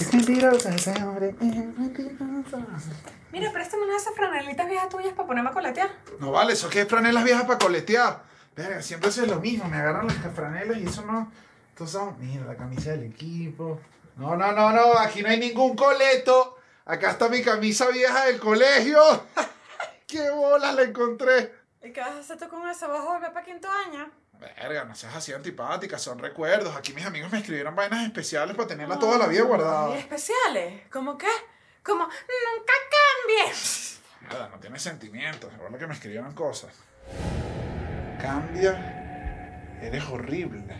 Es mentirosa ese hombre, es mentirosa. Mira, préstame una de esas franelitas viejas tuyas para ponerme a coletear. No vale, eso que es franelas viejas para coletear. Verga, siempre eso es lo mismo, me agarran las franelas y eso no. Entonces, son- mira, la camisa del equipo. No, no, no, no, aquí no hay ningún coleto. Acá está mi camisa vieja del colegio. ¡Qué bola la encontré! ¿Y qué vas a hacer tú con eso? ¿Vas a volver para quinto año? Verga, no seas así antipática, son recuerdos. Aquí mis amigos me escribieron vainas especiales para tenerla toda la vida ¿Y guardada. especiales? ¿Cómo qué? Como, nunca cambies. Nada, no tiene sentimientos. Recuerda que me escribieron cosas. Cambia. Eres horrible.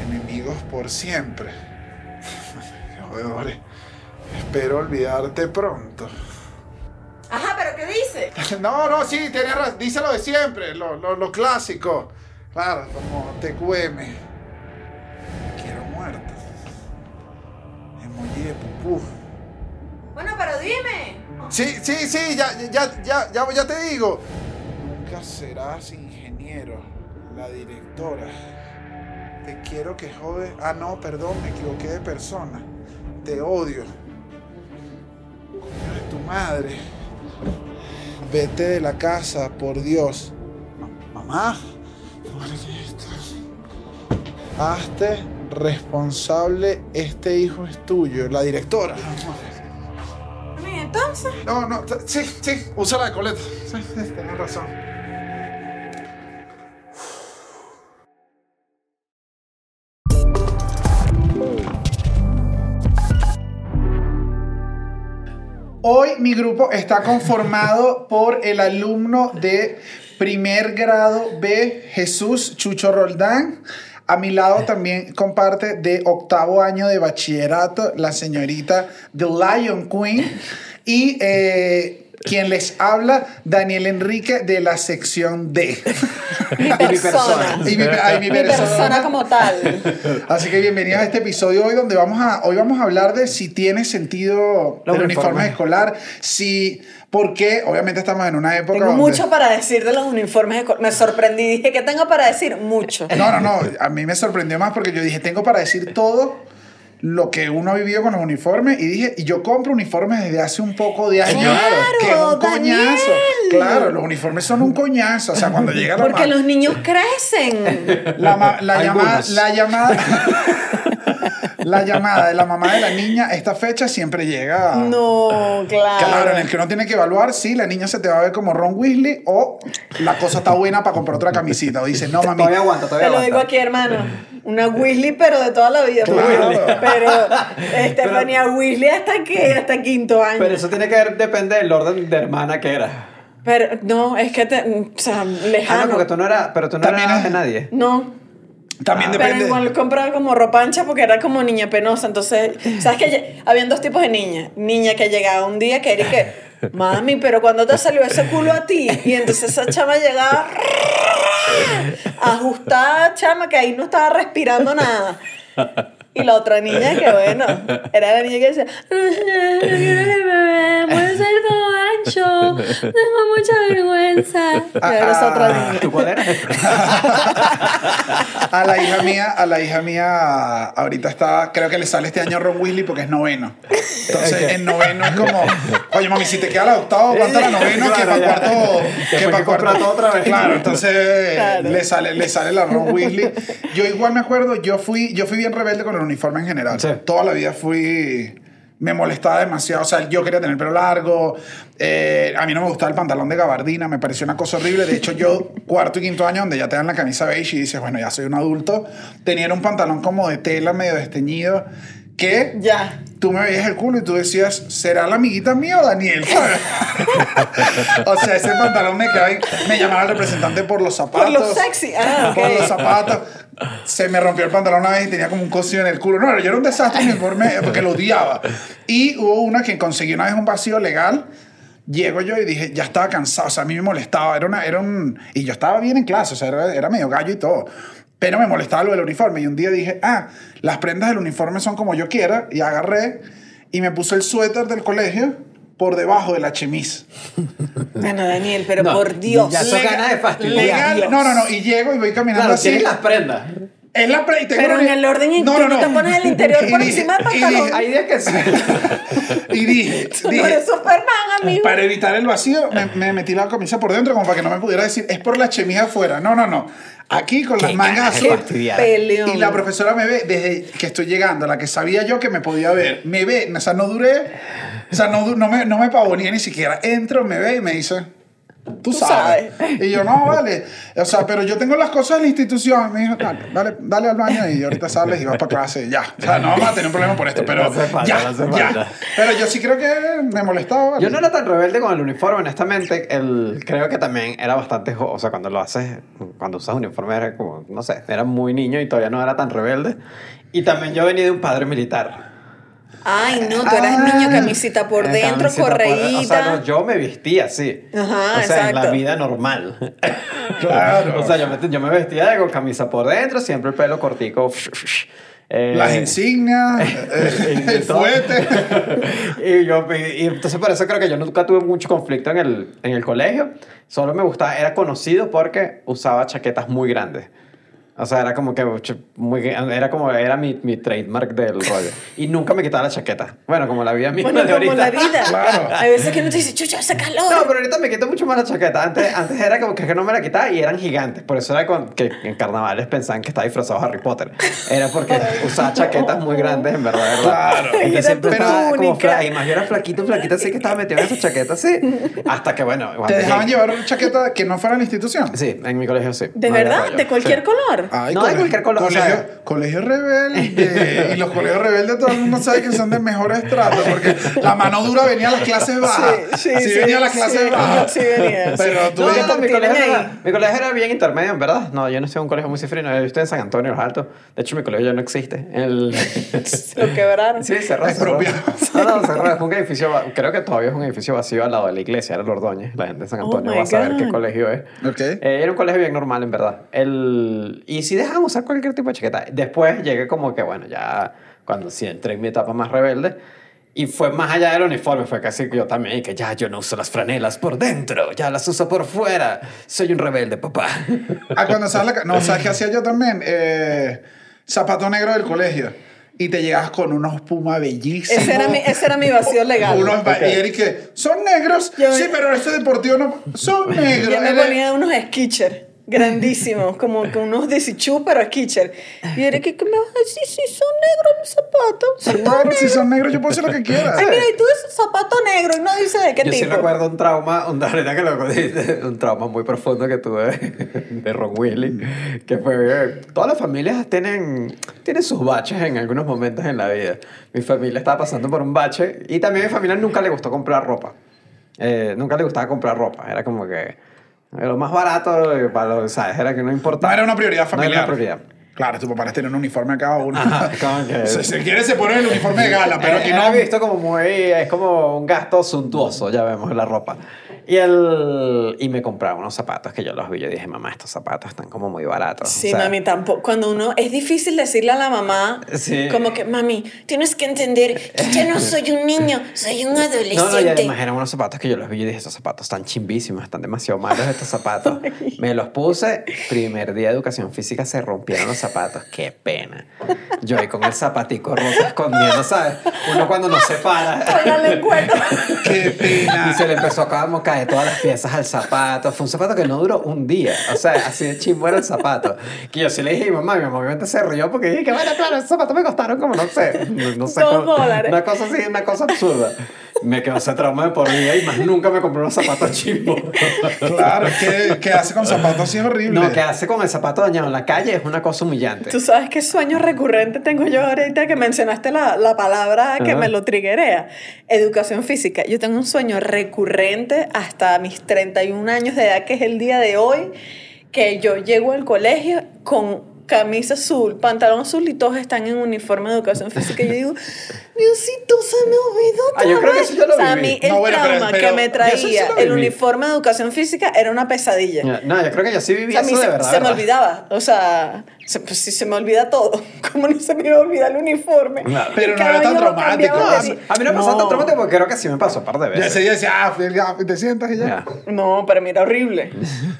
Enemigos por siempre. Qué. Espero olvidarte pronto. No, no, sí, tienes razón. Dice lo de siempre, lo, lo, lo clásico. Claro, como TQM. Quiero muerto. Emoji de pupú. Bueno, pero dime. Sí, sí, sí, ya, ya, ya, ya, ya te digo. Nunca serás ingeniero, la directora. Te quiero que jode. Ah, no, perdón, me equivoqué de persona. Te odio. Coño de tu madre. Vete de la casa, por Dios. Ma- Mamá. Hazte responsable, este hijo es tuyo, la directora. ¿Y entonces? No, no, sí, sí, usa la coleta. Sí, sí, tienes razón. Hoy mi grupo está conformado por el alumno de primer grado B, Jesús Chucho Roldán. A mi lado también comparte de octavo año de bachillerato la señorita The Lion Queen. Y eh, quien les habla, Daniel Enrique de la sección D. Mi persona. Y mi, ay, mi Mi persona como tal. Así que bienvenidos a este episodio hoy donde vamos a hoy vamos a hablar de si tiene sentido Los el uniforme uniformes. escolar, si porque obviamente estamos en una época Tengo donde- mucho para decir de los uniformes. Me sorprendí. Dije, ¿qué tengo para decir? Mucho. No, no, no, a mí me sorprendió más porque yo dije, tengo para decir todo lo que uno ha vivido con los uniformes y dije, y yo compro uniformes desde hace un poco de años, Claro, que es un Daniel. coñazo. Claro, los uniformes son un coñazo, o sea, cuando llega la Porque los niños crecen. La, ma- la la llamada, la llamada de la mamá de la niña, esta fecha siempre llega. No, claro. Claro, en el que uno tiene que evaluar si la niña se te va a ver como Ron Weasley o la cosa está buena para comprar otra camisita. O dices, no, mami. Todavía aguanta, Te todavía lo aguanta. digo aquí, hermano. Una Weasley, pero de toda la vida. Claro. Pero Estefanía Weasley hasta que hasta quinto año. Pero eso tiene que ver, depende del orden de hermana que era. Pero no, es que te, o sea, Ah, lejano. no, porque tú no eras, pero tú no También eras de nadie. No, También pero depende. igual compraba como ropa ancha porque era como niña penosa. Entonces, ¿sabes que Habían dos tipos de niñas. Niña que llegaba un día que era y que, mami, pero cuando te salió ese culo a ti? Y entonces esa chama llegaba ajustada, chama, que ahí no estaba respirando nada. Y la otra niña que, bueno, era la niña que decía, no quiero que me vean, puede ser todo ancho, tengo mucha vergüenza. Ah, Pero esa otra ah, niña. ¿Tú cuál eras? A la hija mía, a la hija mía, ahorita está, creo que le sale este año Ron Weasley porque es noveno. Entonces, en noveno es como, oye, mami, si te queda la octava, aguanta la noveno, que para cuarto, Que para cuarto. otra vez. Claro, entonces Claro. le sale, le sale la Ron Weasley. Yo igual me acuerdo, yo fui, yo fui bien rebelde con el uniforme en general. Sí. Toda la vida fui me molestaba demasiado. O sea, yo quería tener el pelo largo. eh, a mí no me gustaba el pantalón de gabardina. Me pareció una cosa horrible. De hecho, yo, cuarto y quinto año, donde ya te dan la camisa beige y dices, bueno, ya soy un adulto, tenía un pantalón como de tela medio desteñido que Ya. tú me veías el culo y tú decías, ¿será la amiguita mía o Daniel? O sea, ese pantalón me quedaba, me llamaba el representante por los zapatos. Por lo sexy. Ah, Por ok. los zapatos. Se me rompió el pantalón una vez y tenía como un cosido en el culo. No, yo era un desastre uniforme porque lo odiaba. Y hubo una que conseguí una vez un vacío legal. Llego yo y dije, ya estaba cansado, o sea, a mí me molestaba, era, una, era un... Y yo estaba bien en clase, o sea, era, era medio gallo y todo. Pero me molestaba lo del uniforme. Y un día dije, ah, las prendas del uniforme son como yo quiera. Y agarré y me puse el suéter del colegio por debajo de la chemise. Bueno, Daniel, pero No, por Dios. ya son ganas de fastidiar. No, no, no. Y llego y voy caminando Claro, así. las prendas. Es la pre- y tengo Pero en el orden en No, no, tú no. te pones el interior Y por dije- encima del y pantalón. Hay días que sí. Y dije, Tú no dije, eres Superman, amigo. para evitar el vacío, me, me metí la camisa por dentro como para que no me pudiera decir, es por la chemise afuera. No, no, no. Aquí con las mangas. Y la profesora me ve desde que estoy llegando, la que sabía yo que me podía ver. Me ve, o sea, no duré, o sea, no, no, me, no me pavoneé ni siquiera. Entro, me ve y me dice, tú, sabes. Y yo, no, vale. O sea, pero yo tengo las cosas de la institución. Me dijo, dale, dale, dale al baño y ahorita sales y vas para clase ya. O sea, no vamos a tener un problema por esto, pero No falta, ya, no ya. Pero yo sí creo que me molestaba. ¿vale? Yo no era tan rebelde con el uniforme, honestamente. El, creo que también era bastante. O sea, cuando lo haces, cuando usas uniforme, era como, no sé, era muy niño y todavía no era tan rebelde. Y también yo venía de un padre militar. Ay, no, tú eras Ah. niño camisita por Eh, dentro, camisita por- correíta. O sea, no, yo me vestía así. Ajá, o sea, en la exacto. vida normal. Claro. o sea, yo me, yo me vestía con camisa por dentro, siempre el pelo cortico. eh, Las insignias, eh, y el fuete. y, yo, y, y entonces por eso creo que yo nunca tuve mucho conflicto en el, en el colegio. Solo me gustaba, era conocido porque usaba chaquetas muy grandes. O sea, era como que muy, era como era mi, mi trademark del rollo. Y nunca me quitaba la chaqueta. Bueno, como la vida misma Bueno, de como ahorita. la vida. Claro. Hay veces que uno te dice, chucha, hace calor. No, pero ahorita me quito mucho más la chaqueta. Antes, antes era como que no me la quitaba y eran gigantes. Por eso era con- que en carnavales pensaban que estaba disfrazado de Harry Potter. Era porque usaba chaquetas muy grandes, en verdad, ¿verdad? Claro. Entonces Era siempre tu estaba como fla- Y más yo era flaquito, flaquito, así que estaba metido en esa chaqueta, así. Hasta que, bueno... ¿Te dejaban llegué- llevar una chaqueta que no fuera en la institución? Sí, en mi colegio sí. ¿De No verdad? ¿De cualquier Sí. color? Ay, No, de cualquier color, o Colegio, sea- colegio rebelde. y los colegios rebeldes todo el mundo sabe que son del mejor estrato. Porque la mano dura venía a las clases bajas. Sí, sí, sí, venía a las clases sí, bajas. sí venía, Pero sí. tú No, mi colegio, era, mi colegio era bien intermedio, en verdad. No, yo no estoy en un colegio muy cifrino. Yo estoy en San Antonio, Los Altos. De hecho, mi colegio ya no existe. El... Lo quebraron. Sí, cerró. cerró. No, no, cerró. Es un edificio, va- creo que todavía es un edificio vacío al lado de la iglesia, era el Ordóñez. La gente de San Oh Antonio my va a saber God. qué colegio es. Ok. Eh, era un colegio bien normal, en verdad. El... Y sí dejaban usar cualquier tipo de chaqueta. Después llegué como que, bueno, ya cuando sí entré en mi etapa más rebelde. Y fue más allá del uniforme, fue casi que yo también, que ya yo no uso las franelas por dentro, ya las uso por fuera. Soy un rebelde, papá. Ah, cuando sabes la No, ¿sabes qué hacía yo también? Eh, zapato negro del colegio. Y te llegabas con unos Puma bellísimos. Ese era mi, ese era mi vacío legal. Unos ba- Y Eric, que ¿son negros? Yo- sí, pero este deportivo no. Son negros. Yo me ponía unos skitcher grandísimos, como que unos desichú, pero skitcher. Y era que, ¿qué me vas a decir? Si son negros mis zapatos. Sí, negros. si son negros, yo puedo hacer lo que quiera. Ay, mira, y tú dices zapato negro y no dice de qué Yo sí tipo. recuerdo un trauma, un, que lo dices, un trauma muy profundo que tuve de Ron Willy, que fue, todas las familias tienen, tienen sus baches en algunos momentos en la vida. Mi familia estaba pasando por un bache y también a mi familia nunca le gustó comprar ropa. Eh, nunca le gustaba comprar ropa, era como que lo más barato, eh, para los, ¿sabes? Era que no importaba. No era una prioridad No familiar. era una prioridad. Claro, tu papá les tiene un uniforme a cada uno. Que- Si se quiere, se pone el uniforme de gala, pero aquí Era no. visto como muy, es como un gasto suntuoso, ya vemos la ropa. Y, el, y me compraron unos zapatos que yo los vi. Yo dije, mamá, estos zapatos están como muy baratos. Sí, O sea, mami, tampoco. Cuando uno. Es difícil decirle a la mamá. Sí. Como que, mami, tienes que entender que ya no soy un niño, soy un adolescente. No, no, y además eran unos zapatos que yo los vi y dije, estos zapatos están chimbísimos, están demasiado malos estos zapatos. Me los puse, primer día de educación física se rompieron los zapatos, qué pena. Yo ahí con el zapatico roto escondiendo, ¿sabes? Uno cuando no se para. Qué pena. Y se le empezó a como caer todas las piezas al zapato. Fue un zapato que no duró un día. O sea, así de chimbo era el zapato. Que yo sí le dije a mi mamá, mi mamá obviamente se rió porque dije que, bueno, claro, esos zapatos me costaron como, no sé, no, no sé. Dos dólares. Una cosa así, una cosa absurda. Me quedó ese trauma de por vida y más nunca me compré unos zapatos chimbos. Claro, ¿qué, qué hace con zapatos así es horrible? No, ¿qué hace con el zapato dañado en la calle? Es una cosa humillante. Tú sabes qué sueño recurrente tengo yo ahorita que mencionaste la, la palabra que me lo triguea. Educación física. Yo tengo un sueño recurrente hasta mis 31 años de edad, que es el día de hoy, que yo llego al colegio con camisa azul, pantalón azul y todos están en uniforme de educación física. Y yo digo, Diosito, se me olvidó Ah, yo otra creo que vez". eso yo lo O sea, a mí el No, bueno, pero- trauma pero que me sí traía el uniforme de educación física era una pesadilla. No, yo creo que yo sí O viví sea, a mí eso se, de verdad. se me ¿verdad? olvidaba. O sea, se, pues, sí, se me olvida todo. ¿Cómo no se me iba a olvidar el uniforme? Pero no era tan traumático. así. A mí no me pasó tan traumático porque creo que sí me pasó un par de Ya veces. ese día decía, ah, te sientas y ya. Ya. No, para mí era horrible.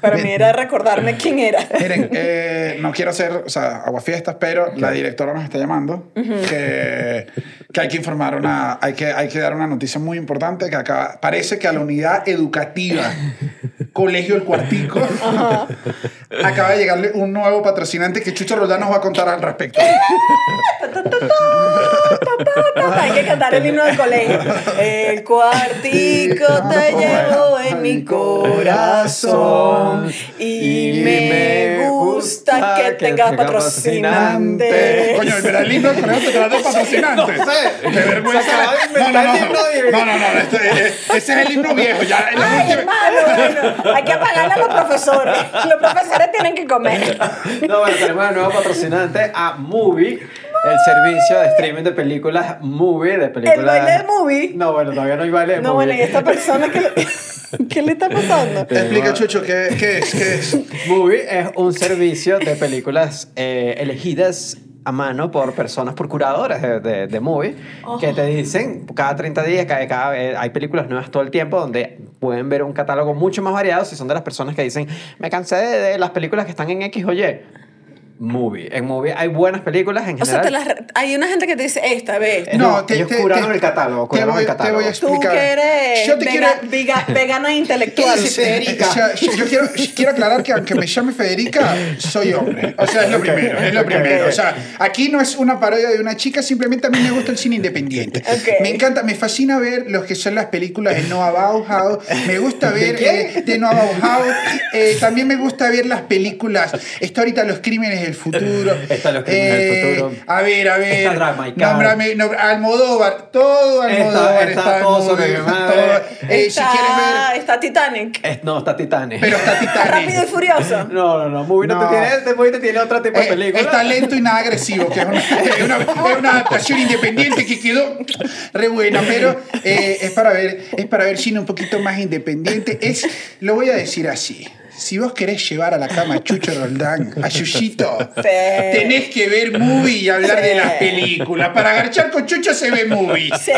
Para mí era recordarme quién era. Miren, eh, no quiero hacer, o sea, aguafiestas, pero la directora nos está llamando que, que hay que informar una, hay que, hay que dar una noticia muy importante que acaba, parece que a la unidad educativa Colegio El Cuartico acaba de llegarle un nuevo patrocinante que Chucho Roldán nos va a contar al respecto. Hay que cantar el himno del colegio. El cuartico te llevo en mi corazón y me gusta que tengas patrocinante. Coño, mira el himno del colegio te de patrocinante. Qué vergüenza. No, no, el no. y- No, no, no. este- eh, ese es el himno viejo. Ya, Ay, última- hermano, bueno, hay que pagarle a los profesores. Los profesores tienen que comer. No, bueno, tenemos el nuevo patrocinante a Movie, el servicio de streaming de películas Movie, de películas... El baile de movie. No, bueno, todavía no hay baile de No, Movie. bueno, ¿y esta persona qué le, qué le está pasando? Explica, Chucho, ¿qué, qué es? ¿Qué es? Movie es un servicio de películas eh, elegidas a mano por personas, por curadoras de, de, de Movie, que te dicen cada 30 días, cada, cada- eh, hay películas nuevas todo el tiempo donde pueden ver un catálogo mucho más variado si son de las personas que dicen, me cansé de, las películas que están en X o Y. Movie. En Movie hay buenas películas en O sea, general. te las, hay una gente que te dice, esta vez. Eh, no, ellos curaron el catálogo, Te curaron voy, el catálogo. te voy a Tú explicar. que eres Yo te vega- quiero... vega- vegana e ¿Qué intelectual. dice Federica? O sea, yo yo quiero, quiero aclarar que aunque me llame Federica, soy hombre. O sea, es lo primero, es lo primero. O sea, aquí no es una parodia de una chica, simplemente a mí me gusta el cine independiente. Ok. Me encanta, me fascina ver los que son las películas de Noah Bauhaus. Me gusta ver quién? eh, de Noah Bauhaus. Eh, también me gusta ver las películas. Está ahorita Los Crímenes del Futuro. Está Los Crímenes del Eh, Futuro. A ver, a ver. Está Drive My Car. Nómbrame, nombra- Almodóvar. Todo Almodóvar está todo movie, sobre mi madre. todo. Eh, si está, quieres ver. está Titanic. Es- no, está Titanic. Pero está Está rápido y Titanic. furioso. No, no, no. Movie no, No. te tiene, este movie te tiene otro tipo de Eh, película. está lento y nada agresivo, que es una, es una, es una adaptación independiente que quedó re buena, pero eh, es, para ver, es para ver cine un poquito más independiente. Es, lo voy a decir así. Si vos querés llevar a la cama a Chucho Roldán, a Yuyito, Sí. tenés que ver movie y hablar de Sí. las películas. Para agarchar con Chucho se ve movie. Sí,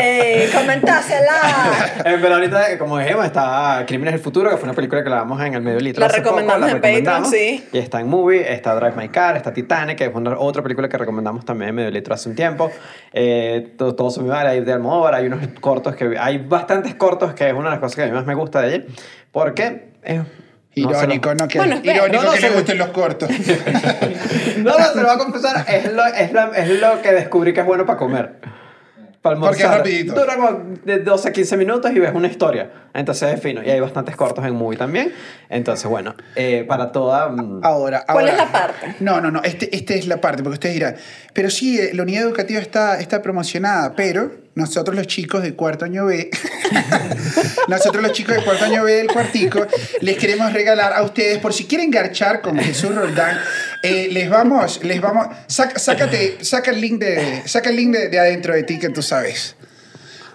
comentásela. Eh, pero ahorita, como dijimos, está Crímenes del Futuro, que fue una película que la vamos en el medio litro. La hace poco, recomendamos la en Patreon, recomendamos. sí. Y está en Movie, está Drive My Car, está Titanic, que es una, otra película que recomendamos también en medio litro hace un tiempo. Eh, todo, todo su madre, hay de Almodóvar, hay unos cortos que... Hay bastantes cortos, que es una de las cosas que a mí más me gusta de ella. Porque... eh, se Irónico, ¿no? Que, Bueno, espera, irónico no, no, que le se- gusten los cortos. No, no, se lo voy a confesar. Es lo, es, lo, es lo que descubrí que es bueno para comer. Para Porque es rapidito. Dura como de 12 a 15 minutos y ves una historia. Entonces es fino. Y hay bastantes cortos en movie también. Entonces, bueno, eh, para toda... mm, Ahora, ¿Cuál ahora- es la parte? No, no, no. Este, este es la parte, porque ustedes dirán, pero sí, eh, la unidad educativa está, está promocionada, pero nosotros los chicos de cuarto año B, nosotros los chicos de cuarto año B del cuartico, les queremos regalar a ustedes, por si quieren garchar con Jesús Roldán, eh, les vamos, les vamos, saca, sácate, saca el link de, saca el link de, de adentro de ti que tú sabes.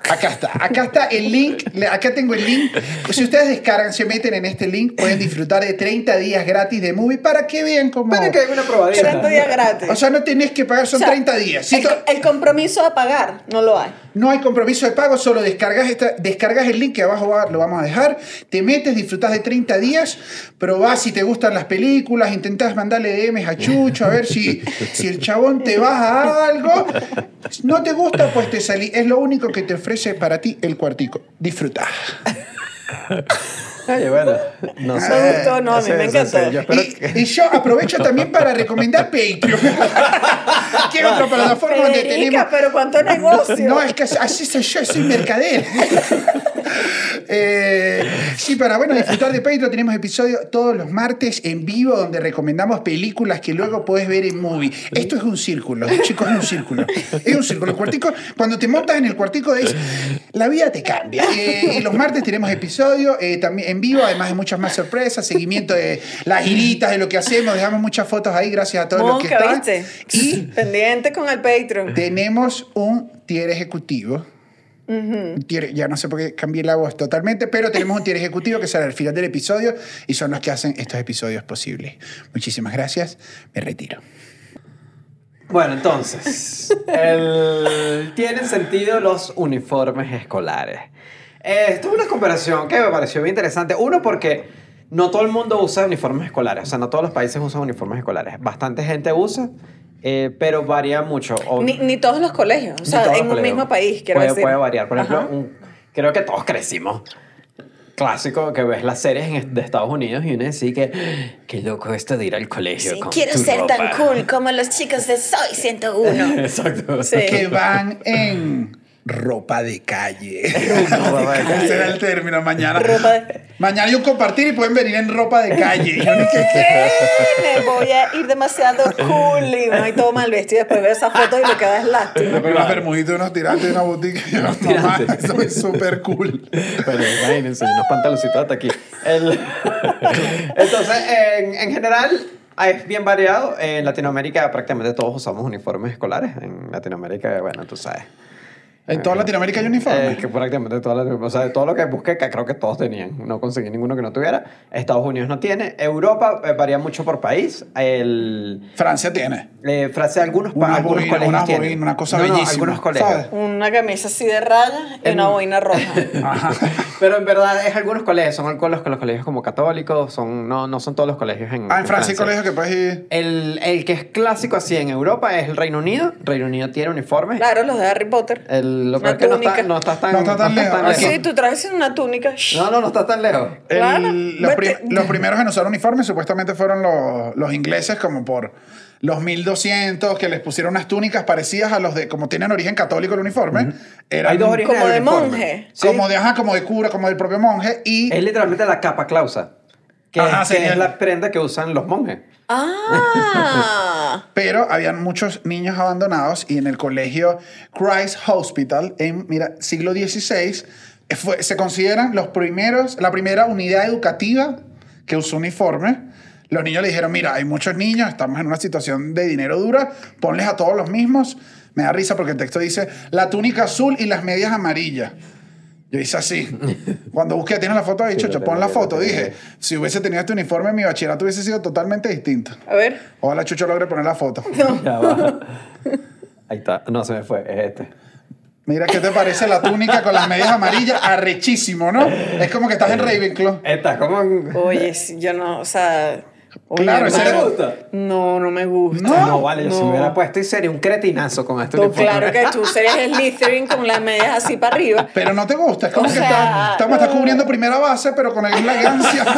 Acá está, acá está el link, acá tengo el link. Si ustedes descargan, se meten en este link, pueden disfrutar de 30 días gratis de movie para que vean cómo... Para que hay una probadita. 30 días gratis. O sea, no tenés que pagar, son O sea, 30 días. Si el, to- co- el compromiso a pagar no lo hay. No hay compromiso de pago, solo descargas, esta, descargas el link que abajo va- lo vamos a dejar, te metes, disfrutas de 30 días, probás si te gustan las películas, intentás mandarle DMs a Chucho a ver si, si el chabón te baja a algo. No te gusta, pues te salí. Es lo único que te ofrece para ti el cuartico. Disfruta. Oye, bueno, no sé. Me gustó, no, a mí me encantó. yo Y, que- y yo aprovecho también para recomendar Patreon. que es otra plataforma donde tenemos. pero cuánto negocio. No, es que así soy yo, soy mercader. Eh, sí, para bueno, disfrutar de Patreon tenemos episodios todos los martes en vivo donde recomendamos películas que luego puedes ver en movie. Esto es un círculo, chicos, es un círculo. Es un círculo. El cuartico, cuando te montas en el cuartico, es, la vida te cambia. Eh, y los martes tenemos episodios eh, también en vivo, además de muchas más sorpresas, seguimiento de las giritas, de lo que hacemos. Dejamos muchas fotos ahí, gracias a todos los que están. ¿viste? Y Pendiente con el Patreon. tenemos un tier ejecutivo. Un tier- ya no sé por qué cambié la voz totalmente, pero tenemos un tier ejecutivo que sale al final del episodio y son los que hacen estos episodios posibles. Muchísimas gracias. Me retiro. Bueno, entonces, el- tienen sentido los uniformes escolares. Eh, Esto es una comparación que me pareció bien interesante. Uno, porque no todo el mundo usa uniformes escolares, o sea, no todos los países usan uniformes escolares. Bastante gente usa, eh, pero varía mucho. O- Ni, ni todos los colegios, o sea, en un colegios. mismo país, quiero puede, decir. Puede variar. Por ejemplo, un- creo que todos crecimos. Clásico que ves las series en- de Estados Unidos y uno dice que qué loco esto de ir al colegio. Sí, con quiero tu ser tan ropa". cool como los chicos de Soy 101. Exacto. Sí. Que van en ropa de calle. Ropa de calle. Ese era el término. Mañana. Ropa de- Mañana hay un compartir y pueden venir en ropa de calle. Yo ni que- ¿Qué? Me voy a ir demasiado cool y me voy todo mal vestido. Después veo esa foto y lo que da es lástima. Con unas bermuditas, unos tirantes de una boutique. Y yo, mamá, tirantes. eso es súper cool. Bueno, imagínense, unos pantaloncitos hasta aquí. El- Entonces, en, en general, es bien variado. En Latinoamérica prácticamente todos usamos uniformes escolares. En Latinoamérica, bueno, tú sabes. En toda Latinoamérica hay uniforme. Eh, que prácticamente toda la- o sea, de todo lo que busqué, que creo que todos tenían. No conseguí ninguno que no tuviera. Estados Unidos no tiene. Europa eh, varía mucho por país. El, Francia tiene. eh, Francia, algunos, Una algunos boina, colegios una tienen. boina, una cosa No, no, bellísima, algunos colegios. ¿sabes? Una camisa así de rayas y una boina roja. Pero en verdad es algunos colegios. Son los, los colegios como católicos. Son, no, no son todos los colegios en Ah, en Francia hay colegios que puedes ir. El, el que es clásico así en Europa es el Reino Unido. Reino Unido tiene uniformes. Claro, los de Harry Potter. El, lo Una peor es que no está, túnica. no está tan, No está tan lejos. tan Aquí. Sí, tú traes una túnica. No, no, no está tan lejos. El- Claro. los, prim- los primeros en usar uniformes supuestamente fueron los, los ingleses como por los 1200 que les pusieron unas túnicas parecidas a los de como tienen origen católico el uniforme eran Hay dos orígenes Como de uniforme. monje. Sí. como de ajá, como de cura como del propio monje y Es literalmente la capa clausa. Que, Ajá, que sería es la prenda que usan los monjes. Ah. pero habían muchos niños abandonados y en el colegio Christ Hospital en mira siglo XVI se consideran los primeros la primera unidad educativa que usó uniforme. Los niños le dijeron mira hay muchos niños estamos en una situación de dinero dura ponles a todos los mismos me da risa porque el texto dice la túnica azul y las medias amarillas yo hice así. Cuando busqué, tienes la foto ahí, Sí, Chocho, lo pon la foto. Dije, si hubiese tenido este uniforme, mi bachillerato hubiese sido totalmente distinto. A ver. Ojalá Chucho logre poner la foto. Ya va. Ahí está. No, se me fue. Es este. Mira, ¿qué te parece la túnica con las medias amarillas? Arrechísimo, ¿no? Es como que estás en Ravenclaw. Está como en... Oye, yo no, o sea. Claro, ¿No te gusta? No, no me gusta. No, vale, yo si No. me hubiera puesto y sería un cretinazo con este Tú, uniforme. claro que tú serías Slytherin con las medias así para arriba. Pero no te gusta. Es como O que sea, estás, estamos, estás no. cubriendo primera base, pero con la elegancia.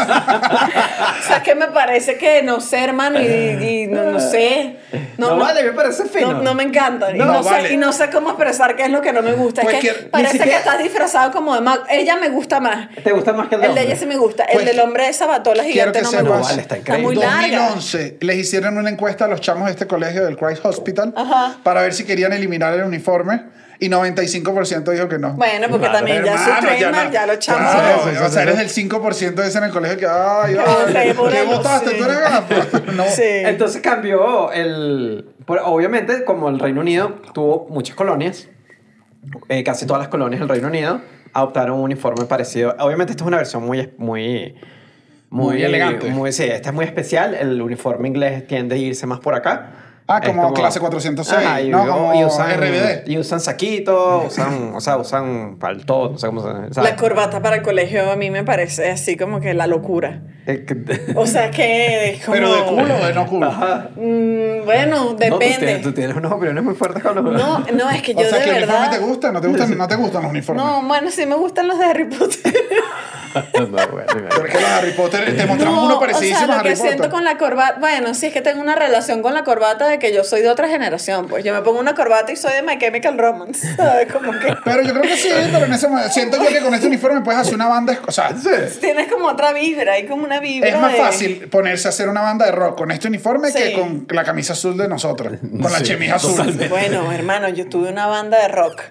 O sea, que me parece que no sé, hermano, y, y no, no sé. No, vale, me parece fino. No, no me encanta. y, No, no sé, vale. y no sé cómo expresar qué es lo que no me gusta. Pues es que, que parece siquiera- que estás disfrazado como de mag. Ella me gusta más. ¿Te gusta más que el de El de ella sí me gusta. Pues el del hombre de Sabatola gigante no me gusta. vale, está increíble. Muy larga. 2011 les hicieron una encuesta a los chamos de este colegio del Christ Hospital Ajá. para ver si querían eliminar el uniforme y 95% dijo que no. Bueno, porque también ya su Hermano, trademark, ya, no- lo chamos. Claro, Sí, sí, sí, o sea, eres del 5% de ese en el colegio que, ay, ay, por ¿qué votaste? sí. ¿Tú eres gato? No. Sí. Entonces cambió el... Obviamente, como el Reino Unido tuvo muchas colonias, eh, casi todas las colonias del Reino Unido adoptaron un uniforme parecido. Obviamente, esta es una versión muy... muy Muy elegante. Muy, sí, esta es muy especial. El uniforme inglés tiende a irse más por acá. Ah, como clase 406, Ajá, y, ¿no? Como y usan, RBD. Y usan saquitos, usan, o sea, usan palto, no sé cómo se o sea, La corbata para el colegio a mí me parece así como que la locura. O sea que como... Pero de culo o de no culo. Ajá. Mm, bueno, No, tú, depende. tienes, tú tienes unas opiniones muy fuertes con los... No, no, es que yo o sea, de que el verdad... uniforme te gusta, no te gustan, no te gustan los uniformes. No, bueno, sí me gustan los de Harry Potter. No, bueno, bueno. Pero es que los Harry Potter, te mostramos No, uno o parecidísimo sea, a lo Harry que Potter. siento con la corbata, bueno, sí es que tengo una relación con la corbata de que yo soy de otra generación, pues yo me pongo una corbata y soy de My Chemical Romance, ¿sabes? Como que Pero yo creo que sí, pero en ese momento siento yo que con este uniforme puedes hacer una banda, o sea, tienes como otra vibra, hay como una vibra es más de- fácil ponerse a hacer una banda de rock con este uniforme Sí. que con la camisa azul de nosotros, con la Sí, chemise azul. totalmente. Bueno, hermano, yo tuve una banda de rock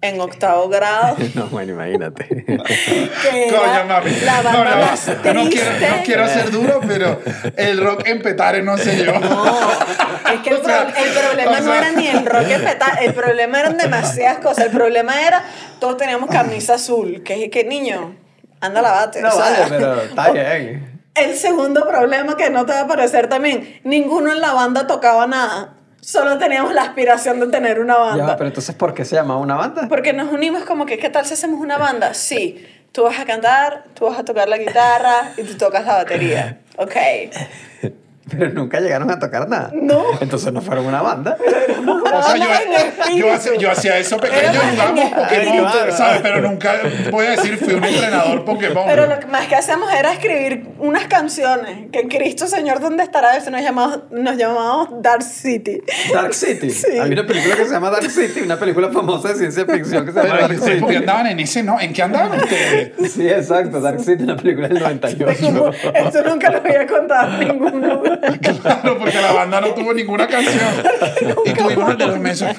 en octavo grado. No, bueno, imagínate. Coño, mami. la No, banda no, más no, quiero, no quiero ser duro, pero el rock en Petare no sé yo. No, es que el, O sea, pro- el problema no sea- era ni el rock en peta- el problema eran demasiadas cosas. El problema era, todos teníamos camisa azul. Que, que niño, anda lavate. No, o sea, vale, pero está bien. El segundo problema que no te va a parecer también, ninguno en la banda tocaba nada. Solo teníamos la aspiración de tener una banda. Ya, pero entonces, ¿por qué se llamaba una banda? Porque nos unimos como que, ¿qué tal si hacemos una banda? Sí. tú vas a cantar, tú vas a tocar la guitarra y tú tocas la batería. Ok. Pero nunca llegaron a tocar nada. No. Entonces no fueron una banda. O sea, yo, yo, hacía, yo hacía eso pequeño, jugábamos Pokémon, Claro. ¿sabes? Pero nunca voy a decir fui un entrenador Pokémon. Pero lo que más que hacemos era escribir unas canciones. Que Cristo Señor, ¿dónde estará? Eso nos llamamos, nos llamamos Dark City. Dark City. Sí. Hay una película que se llama Dark City, una película famosa de ciencia ficción que se llama Pero, Dark ¿ustedes ¿Por qué City. andaban en ese, no? ¿En qué andaban ustedes? Sí, exacto, Dark City, una película del 98. Eso nunca lo había contado en ningún lugar. Claro, porque la banda no tuvo ninguna canción. Y tuvimos el de los meses.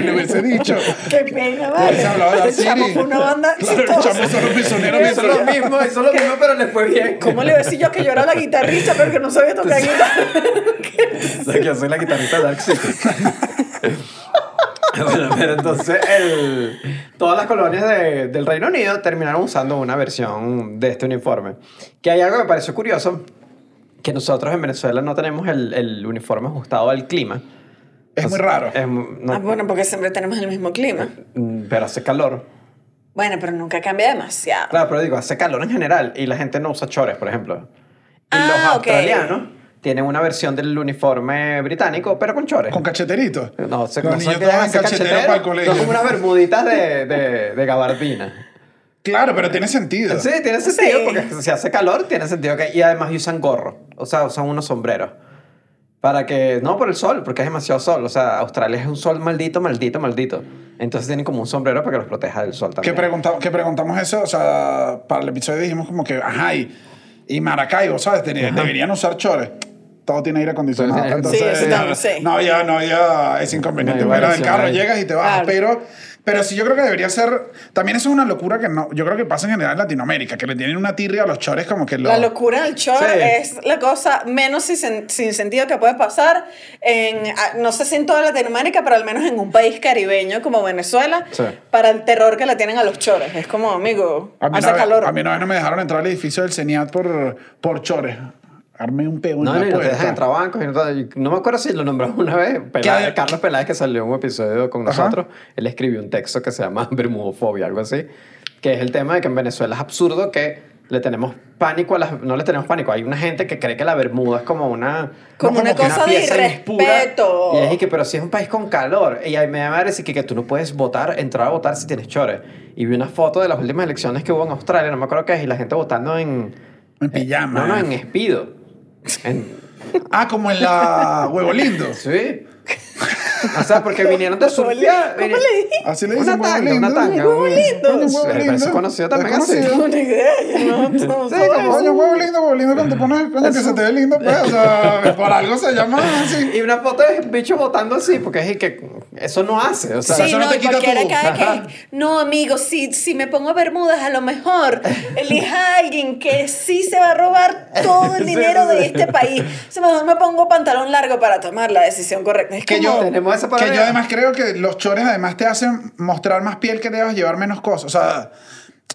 Le hubiese dicho. Qué pena, Pues se vale. hablaba de City. fue una banda Claro, chamo son los prisioneros Hizo lo mismo, hizo lo mismo, pero le fue bien. ¿Cómo le iba a decir yo que yo era la guitarrista, pero que no sabía tocar guitarra? O sea, que yo soy la guitarrista de City. bueno, pero entonces el- todas las colonias de- del Reino Unido terminaron usando una versión de este uniforme. Que hay algo que me pareció curioso, que nosotros en Venezuela no tenemos el, el uniforme ajustado al clima. Es O muy raro. es no- Ah, bueno, porque siempre tenemos el mismo clima. mm, pero hace calor. Bueno, pero nunca cambia demasiado. Claro, pero digo, hace calor en general y la gente no usa chores, por ejemplo. Y Ah, los australianos tienen una versión del uniforme británico, pero con chores. Con cacheteritos. No, se, Los no niños se quedan toman ese cachetero cachetero, para el colegio. son como unas bermuditas de, de, de gabardina. Claro, pero tiene sentido. Sí, tiene sentido, Sí. porque si hace calor, tiene sentido que... Y además usan gorro, o sea, usan unos sombreros. Para que... No por el sol, porque es demasiado sol. O sea, Australia es un sol maldito, maldito, maldito. Entonces tienen como un sombrero para que los proteja del sol que, también. preguntamos, que preguntamos eso, o sea, para el episodio dijimos como que, ajá, y, y Maracaibo, ¿sabes? Tenía- deberían usar chores. Todo tiene aire acondicionado. Entonces, Sí, también, sí. no había, no había ese inconveniente. No del variación carro ahí. llegas y te bajas. Claro. Pero, pero sí, yo creo que debería ser. También eso es una locura que no. Yo creo que pasa en general en Latinoamérica, que le tienen una tirria a los chores como que lo. La locura del short Sí. es la cosa menos sin, sin sentido que puede pasar en, a- no sé si en toda Latinoamérica, pero al menos en un país caribeño como Venezuela, Sí. para el terror que le tienen a los chores. Es como, amigo, A mí, hace una vez, calor. a mí una vez no me dejaron entrar al edificio del CENIAT por, por chores. Armé un pego en No, no, no dejan entrar a bancos. y no, me acuerdo si lo nombramos una vez. Peláez-. Carlos Peláez, que salió en un episodio con Ajá. nosotros, él escribió un texto que se llama Bermudofobia, algo así, que es el tema de que en Venezuela es absurdo que le tenemos pánico a las... No le tenemos pánico. Hay una gente que cree que la bermuda es como una... Como No, una como que cosa de pieza impura. irrespeto. Y es que, pero si es un país con calor. Y ahí me da madre decir que, que tú no puedes votar, entrar a votar si tienes chores. Y vi una foto de las últimas elecciones que hubo en Australia, no me acuerdo qué es, y la gente votando en... En pijama. No, no, en espido. En, Ah, como en la Huevo Lindo. Sí. O sea, porque vinieron de ¿Cómo le- surfear. cómo le dije? Así le Una dicen Huevo tanga, Lindo. una tanga. Huevo lindo. Pero Lindo. es conocido también así. conocido. Una idea, no, no Sí, como- huevo lindo, huevo lindo, cuando te pones, coño, que se te ve lindo, pues, o sea, por algo se llama así. Y una foto de bicho votando así, porque es que eso no hace. O sea, Sí, eso no no, te quita tu- cada que, no, amigo, si, si me pongo bermudas, a lo mejor elija a alguien que sí se va a robar todo el dinero de este país. O sea, mejor me pongo pantalón largo para tomar la decisión correcta. Es Que como, yo, tenemos esa que paranoia. yo además creo que los chores además te hacen mostrar más piel que debas llevar menos cosas. O sea,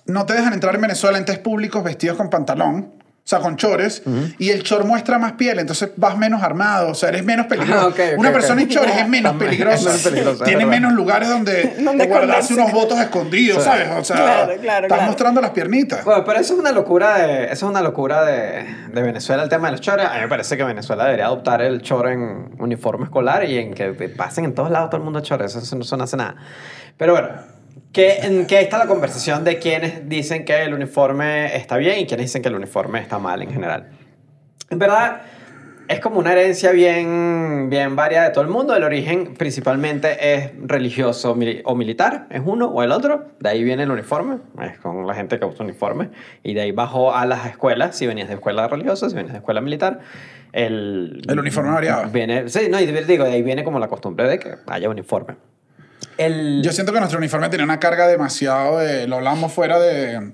no te dejan entrar en Venezuela en test públicos vestidos con pantalón. O sea, con chores. Y el chor muestra más piel, entonces vas menos armado. O sea, eres menos peligroso. Ah, ok, Una persona en chores es menos peligrosa. es Tiene menos lugares donde, Donde guardarse unos votos escondidos. ¿sabes? O sea, Claro, claro, estás claro. mostrando las piernitas. Bueno, pero eso es una locura de, eso es una locura de, de Venezuela, el tema de los chores. A mí me parece que Venezuela debería adoptar el chor en uniforme escolar y en que pasen en todos lados todo el mundo chores. Eso, no- eso no hace nada. Pero bueno, que, en que está la conversación de quienes dicen que el uniforme está bien y quienes dicen que el uniforme está mal en general. En verdad, es como una herencia bien, bien variada de todo el mundo. El origen principalmente es religioso o militar, es uno o el otro. De ahí viene el uniforme, es con la gente que usa uniforme. Y de ahí bajó a las escuelas, si venías de escuela religiosa, si venías de escuela militar. El, El uniforme variaba. Viene, sí, no, y digo, de ahí viene como la costumbre de que haya uniforme. El, Yo siento que nuestro uniforme tenía una carga demasiado de. Lo hablamos fuera de.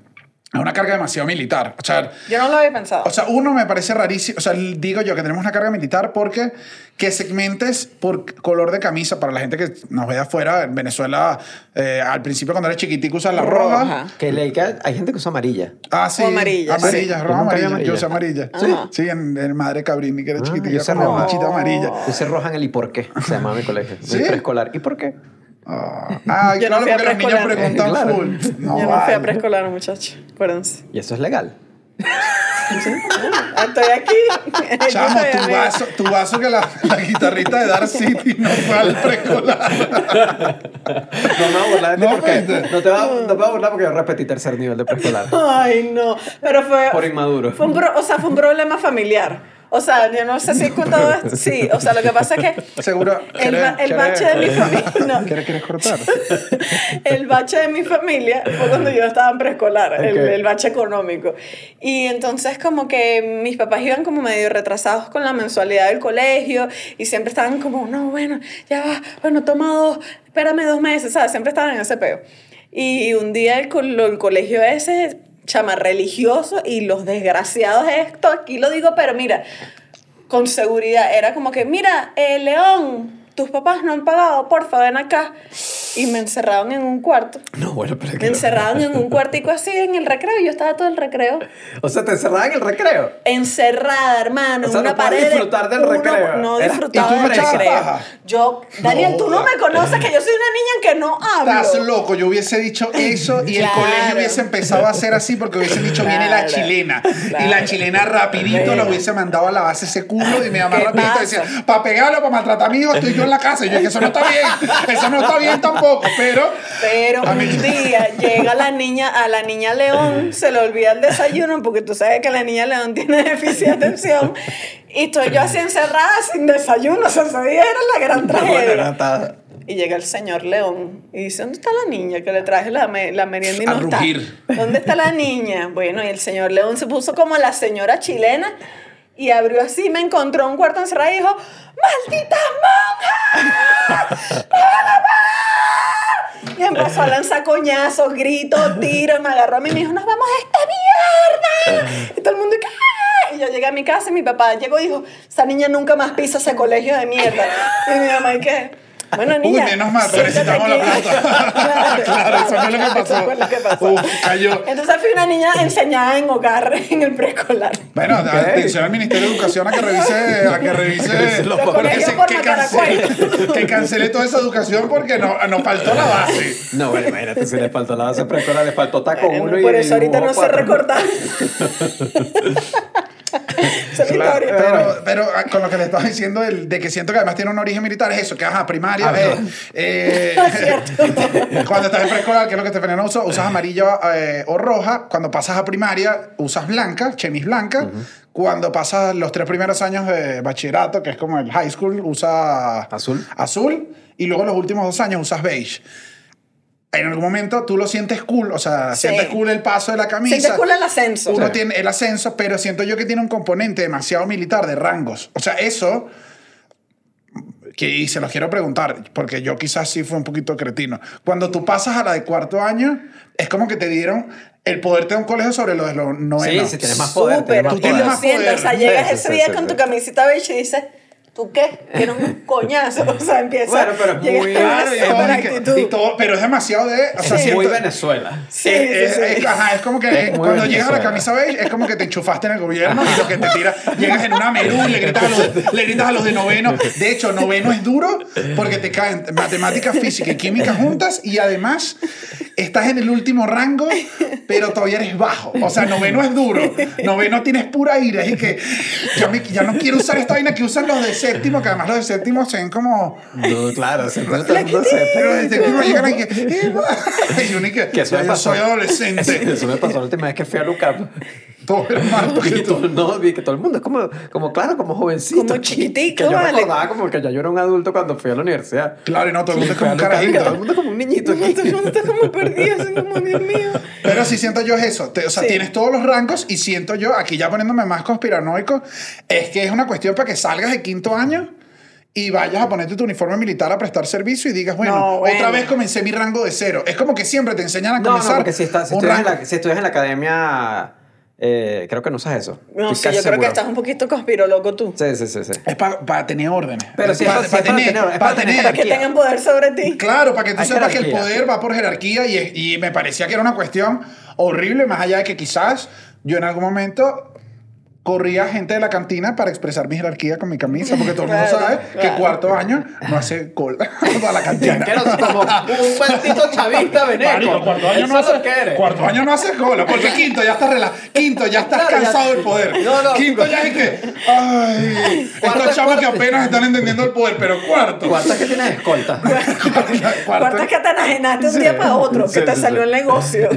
Una carga demasiado militar. O sea, Yo no lo había pensado. O sea, uno me parece rarísimo. O sea, digo yo que tenemos una carga militar porque que segmentes por color de camisa para la gente que nos ve de afuera. En Venezuela, eh, al principio cuando eres chiquitico usas la roja. Roja. que le- que hay gente que usa amarilla. Ah, sí. O amarilla, Amarilla, sí. roja, amarilla. amarilla. Yo usé amarilla. Ajá. Sí, en, en Madre Cabrini, que era Ah, chiquitita, yo usé con la roja. manchita amarilla. Yo se rojan el ¿y por qué? Se llamaba mi colegio. ¿Sí? Mi preescolar. ¿Y por qué? Ah, Ay, Yo no fui a preescolar. Claro. No, Yo no fui a preescolar, muchachos. Acuérdense. Y eso es legal. Ah, Estoy aquí. Chamo, tu vaso, tu vaso que la, la guitarrita de Dark City no fue al preescolar. No me voy a burlar de ti No, porque. No te va, no te voy a burlar porque yo repetí tercer nivel de preescolar. Ay, no. Pero fue. Por inmaduro. Fue un o sea, fue un problema familiar. O sea, yo no sé si he contado esto. Sí, o sea, lo que pasa es que. Seguro. El, ba- el bache de mi familia. No, ¿Quieres, cortar? el bache de mi familia fue cuando yo estaba en preescolar, el, Ok. el bache económico. Y entonces como que mis papás iban como medio retrasados con la mensualidad del colegio y siempre estaban como, no, bueno, ya va, bueno, toma dos, espérame dos meses, ¿sabes? Siempre estaban en ese peo. Y un día el, co- el colegio ese, chama religioso y los desgraciados, esto aquí lo digo, pero mira, con seguridad. Era como que, mira, eh, León, tus papás no han pagado, porfa, ven acá. Y me encerraron en un cuarto. No, bueno, pero Me encerraron en un cuartico así en el recreo. y Yo estaba todo el recreo. O sea, te encerraban en el recreo. Encerrada, hermano, O sea, en una no pared. disfrutar del uno- recreo. No disfrutaba ¿Y del recreo. Yo, Daniel, No, tú no me conoces que yo soy una niña que no hablo. Estás loco, yo hubiese dicho eso y el colegio hubiese empezado a hacer así porque hubiesen dicho viene la Claro, chilena y la chilena rapidito lo hubiese mandado a la base ese culo y mamá ¿Qué rapidito pasa? decía para pegarlo, para maltratar a mi hijo estoy yo en la casa y yo que eso no está bien, eso no está bien tampoco, pero Pero A mí- un día llega la niña, a la niña León, se le olvida el desayuno, porque tú sabes que la niña León tiene déficit de atención. Y estoy yo así encerrada sin desayuno. O sea, ese día era la gran tragedia. Y llega el señor León y dice, ¿dónde está la niña que le traje la, me- la merienda y A no está? rugir. ¿Dónde está la niña? Bueno, y el señor León se puso como la señora chilena y abrió así, me encontró un cuarto encerrado y dijo, ¡Malditas monjas! Y empezó a lanzar coñazos, gritos, tiros, me agarró a mí y me dijo, nos vamos a esta mierda. Y todo el mundo, ¿qué? Y yo llegué a mi casa y mi papá llegó y dijo, esa niña nunca más pisa ese colegio de mierda. Y mi mamá, ¿y qué? Bueno, Uy, niña. menos mal, necesitamos la aquí". plata. Claro, eso fue lo que pasó. Eso fue lo que pasó. Uf, cayó. Entonces fui una niña enseñada en hogar en el preescolar. Bueno, atención al Ministerio de Educación a que revise, a que revise, Los se- por que, cancele, que cancele toda esa educación porque no- nos faltó la base. No, bueno, imagínate, si le faltó la base preescolar, le faltó taco Bueno, uno y por eso ahorita no cuatro. recordar. Claro, pero, pero ah, con lo que le estaba diciendo el- de que siento que además tiene un origen militar es eso, que ajá, primaria, eh, eh, cuando estás en preescolar, que es lo que te veneno usa, usas amarilla eh, o roja, cuando pasas a primaria usas blanca, chemis blanca, cuando pasas los tres primeros años de bachillerato, que es como el high school, usa Azul. azul, y luego los últimos dos años usas beige. En algún momento tú lo sientes cool, o sea, Sí. sientes cool el paso de la camisa. Sientes cool el ascenso. Uno Sí. tiene el ascenso, pero siento yo que tiene un componente demasiado militar de rangos. O sea, eso que y se los quiero preguntar, porque yo quizás sí fue un poquito cretino. Cuando tú pasas a la de cuarto año, es como que te dieron el poder de un colegio sobre lo de los Sí, novenos. sí, tienes más poder. Súper, tienes más Tú tienes poder. lo más poder. o sea, llegas Sí, ese sí, día sí, con sí. tu camisita beige y dices, ¿tú qué? Tienes un coñazo, o sea, empieza. Bueno, pero es llegas muy- Claro, y todo, y que- pero es demasiado de... O sea, Es muy Venezuela. Sí, es, sí, es- sí. ajá, es como que Es cuando llegas a la camisa beige es como que te enchufaste en el gobierno y lo que te tira, llegas en una menú y le gritas, a los, de- le gritas a los de noveno. De hecho, noveno es duro porque te caen matemáticas, física y química juntas y además estás en el último rango, pero todavía eres bajo. O sea, noveno es duro. Noveno tienes pura ira. Es que ya, me- ya no quiero usar esta vaina que usan los de séptimo, que además los de séptimo se ven como... No, claro, se todo el mundo se- Pero de séptimo llegan y que... "Eh, va". Y uno que, Que eso "Ya me yo pasó. soy adolescente. Eso me pasó la última vez que fui a Lucap. Todo es más Y que todo, no, que todo el mundo es como, como claro, como jovencito. Como chiquitico, Que yo vale. recordaba como que ya yo era un adulto cuando fui a la universidad. Claro, y no, todo el mundo es como a un carajito. Todo el mundo como un niñito aquí. Todo el mundo está como perdido, así como, Dios mío. Pero sí siento yo es eso. Te- o sea, Sí. tienes todos los rangos y siento yo, aquí ya poniéndome más conspiranoico, es que es una cuestión para que salgas de quinto año y vayas a ponerte tu uniforme militar a prestar servicio y digas, bueno, No, bueno. otra vez comencé mi rango de cero. Es como que siempre te enseñan a No, comenzar no, porque si, estás, si, un estudias la, si estudias en la academia, eh, creo que no usas eso. No, sí, yo creo que estás un poquito conspiroloco tú. Sí, sí, sí. sí. Es para tener órdenes. Pero sí es pa- pa- sí es para tener- es para tener Para que jerarquía. tengan poder sobre ti. Claro, para que tú Hay sepas que el jerarquía. poder va por jerarquía y, y me parecía que era una cuestión horrible, más allá de que quizás yo en algún momento corría gente de la cantina para expresar mi jerarquía con mi camisa, porque todo el mundo sabe que cuarto año no hace cola a la cantina. Como un maldito chavista veneco. Cuarto año, no hace, que eres. cuarto año no hace cola, porque quinto ya estás rela quinto ya estás Claro, ya- cansado del poder. No, no. Quinto ya es que, ay, Cuarto- estos chavos que cuarto- apenas están entendiendo el poder, pero cuarto. ¿Cuánto es que tienes escolta? ¿Cuánto es que te enajenaste un día para otro? Que te salió el negocio.